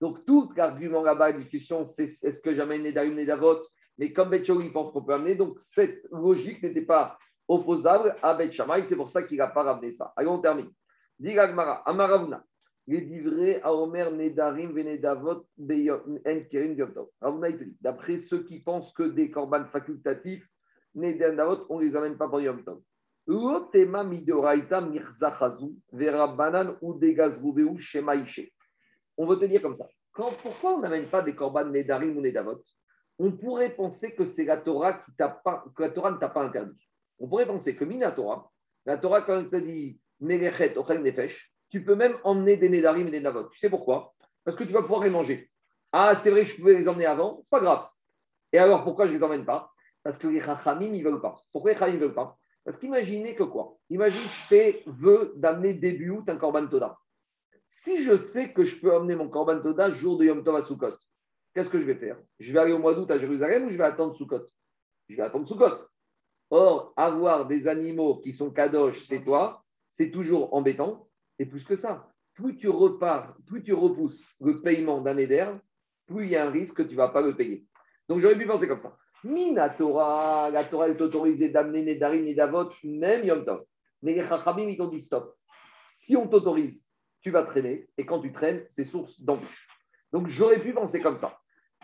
Donc, tout l'argument là-bas, la discussion, c'est est-ce que j'amène Nedarim, Nedavot Mais comme Bet Shaou, il pense qu'on peut amener, donc cette logique n'était pas opposable à Bet Shammai, c'est pour ça qu'il n'a pas ramené ça. Allez, on termine. Dit Amaravuna, les divrés à Omer, Nedarim, Venedavot, En Kerim, Yom Ravuna, il te dit, d'après ceux qui pensent que des corbanes facultatifs, Nedarim, on ne les amène pas pour Yom Tov. L'otema midoraita mirzachazu, verabanan ou shemaïché. On veut te dire comme ça. Pourquoi on n'amène pas des corbanes Nedarim ou Nedavot On pourrait penser que c'est la Torah qui t'a pas, que la Torah ne t'a pas interdit. On pourrait penser que Minatora, la Torah, quand elle te dit Merechet, Ochel Nefesh, tu peux même emmener des Nedarim et des Navot. Tu sais pourquoi? Parce que tu vas pouvoir les manger. Ah, c'est vrai je pouvais les emmener avant, c'est pas grave. Et alors, pourquoi je ne les emmène pas? Parce que les Chachamim, ils ne veulent pas. Pourquoi les Chachamim ne veulent pas? Parce qu'imaginez que quoi? Imagine que je fais vœu d'amener début août un Korban Toda. Si je sais que je peux emmener mon Korban Toda jour de Yom Tov à Sukkot, qu'est-ce que je vais faire? Je vais aller au mois d'août à Jérusalem ou je vais attendre Sukkot? Je vais attendre Sukkot. Or, avoir des animaux qui sont kadosh, c'est toi, c'est toujours embêtant. Et plus que ça, plus tu repars, plus tu repousses le paiement d'un éder, plus il y a un risque que tu ne vas pas le payer. Donc j'aurais pu penser comme ça. Mina Torah, la Torah est autorisée d'amener Nedarim, Nedavot, même Yom Tov. Mais les Chachamim, ils t'ont dit stop. Si on t'autorise, tu vas traîner. Et quand tu traînes, c'est source d'embûche. Donc j'aurais pu penser comme ça.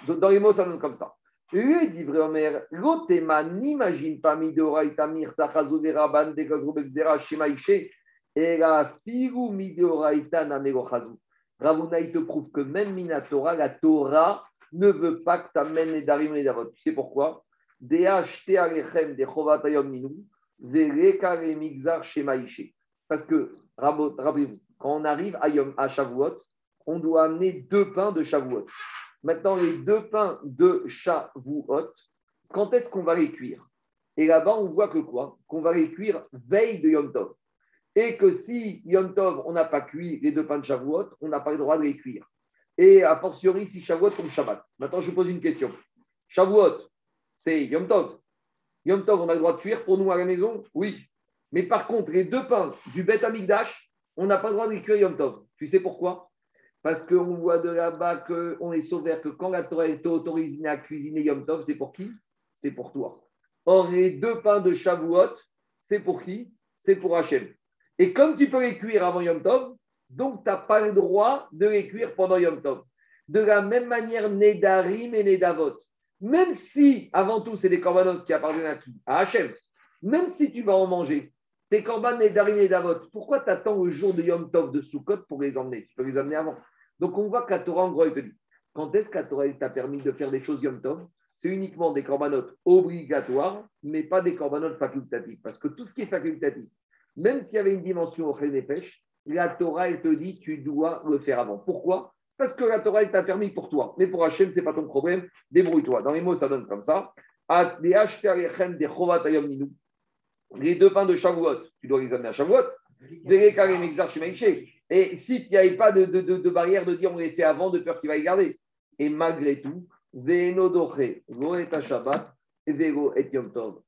Dans les mots, ça donne comme ça. Le dit Omer, l'otema n'imagine pas midoraita mirzachazu veraban degazru begzera shemaïché et la figu midoraita namegochazu. Ravuna, il te prouve que même Minatora, la Torah ne veut pas que tu amènes les darim et les davot. Tu sais pourquoi? Parce que, rappelez-vous, quand on arrive à, Yom, à Shavuot, on doit amener deux pains de Shavuot. Maintenant, les deux pains de Shavuot, quand est-ce qu'on va les cuire? Et là-bas, on voit que quoi? Qu'on va les cuire veille de Yom Tov. Et que si Yom Tov, on n'a pas cuit les deux pains de Shavuot, on n'a pas le droit de les cuire. Et a fortiori, si Shavuot tombe Shabbat. Maintenant, je pose une question. Shavuot, c'est Yom Tov. Yom Tov, on a le droit de cuire pour nous à la maison? Oui. Mais par contre, les deux pains du Bet Amigdash, on n'a pas le droit de les cuire Yom Tov. Tu sais pourquoi? Parce qu'on voit de là-bas qu'on est sauvé que quand la Torah est autorisée à cuisiner Yom Tov, c'est pour qui? C'est pour toi. Or, les deux pains de Shavuot, c'est pour qui? C'est pour Hachem. Et comme tu peux les cuire avant Yom Tov, donc tu n'as pas le droit de les cuire pendant Yom Tov. De la même manière, Nedarim et Nedavot. Même si, avant tout, c'est des corbanotes qui appartiennent à qui? À Hachem. Même si tu vas en manger, tes corbanes Nedarim et Nedavot, pourquoi tu attends le jour de Yom Tov de Sukkot pour les emmener? Tu peux les emmener avant. Donc on voit la Torah, en gros, elle te dit quand est-ce la Torah t'a permis de faire des choses Yom Tov? C'est uniquement des corbanotes obligatoires, mais pas des corbanotes facultatifs. Parce que tout ce qui est facultatif, même s'il y avait une dimension au des pêches, la Torah, elle te dit tu dois le faire avant. Pourquoi? Parce que la Torah, elle t'a permis pour toi. Mais pour Hachem, ce n'est pas ton problème. Débrouille-toi. Dans les mots, ça donne comme ça. Les deux pains de Shavuot, tu dois les amener à Shavuot. Et si il n'y avait pas de, de, de, de, barrière de dire on les fait avant, de peur qu'il va y garder. Et malgré tout. Et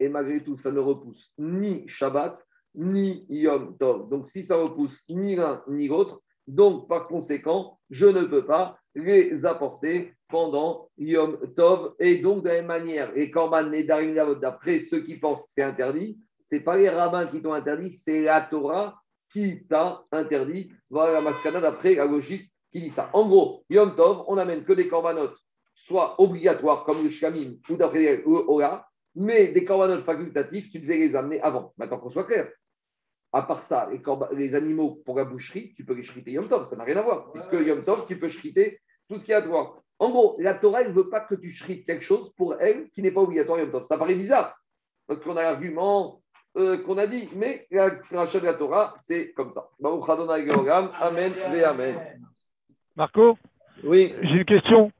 malgré tout, ça ne repousse ni Shabbat, ni Yom Tov. Donc si ça repousse ni l'un ni l'autre, donc par conséquent, je ne peux pas les apporter pendant Yom Tov. Et donc de la même manière, les Korban et Darim d'après ceux qui pensent que c'est interdit, ce n'est pas les rabbins qui t'ont interdit, c'est la Torah qui t'a interdit. Voilà la mascana d'après la logique qui dit ça. En gros, Yom Tov, on n'amène que des corbanotes, soit obligatoires comme le shamim ou d'après Ora, mais des corbanotes facultatifs, tu devais les amener avant. Maintenant qu'on soit clair. À part ça, les, les, animaux pour la boucherie, tu peux les shriter Yom Tov, ça n'a rien à voir. Puisque Yom Tov, tu peux shriter tout ce qui est à toi. En gros, la Torah, elle ne veut pas que tu shrites quelque chose pour elle qui n'est pas obligatoire Yom Tov. Ça paraît bizarre. Parce qu'on a l'argument, euh, qu'on a dit, mais la rachat de la Torah, c'est comme ça. Amen et Amen. Marco? Oui. J'ai une question.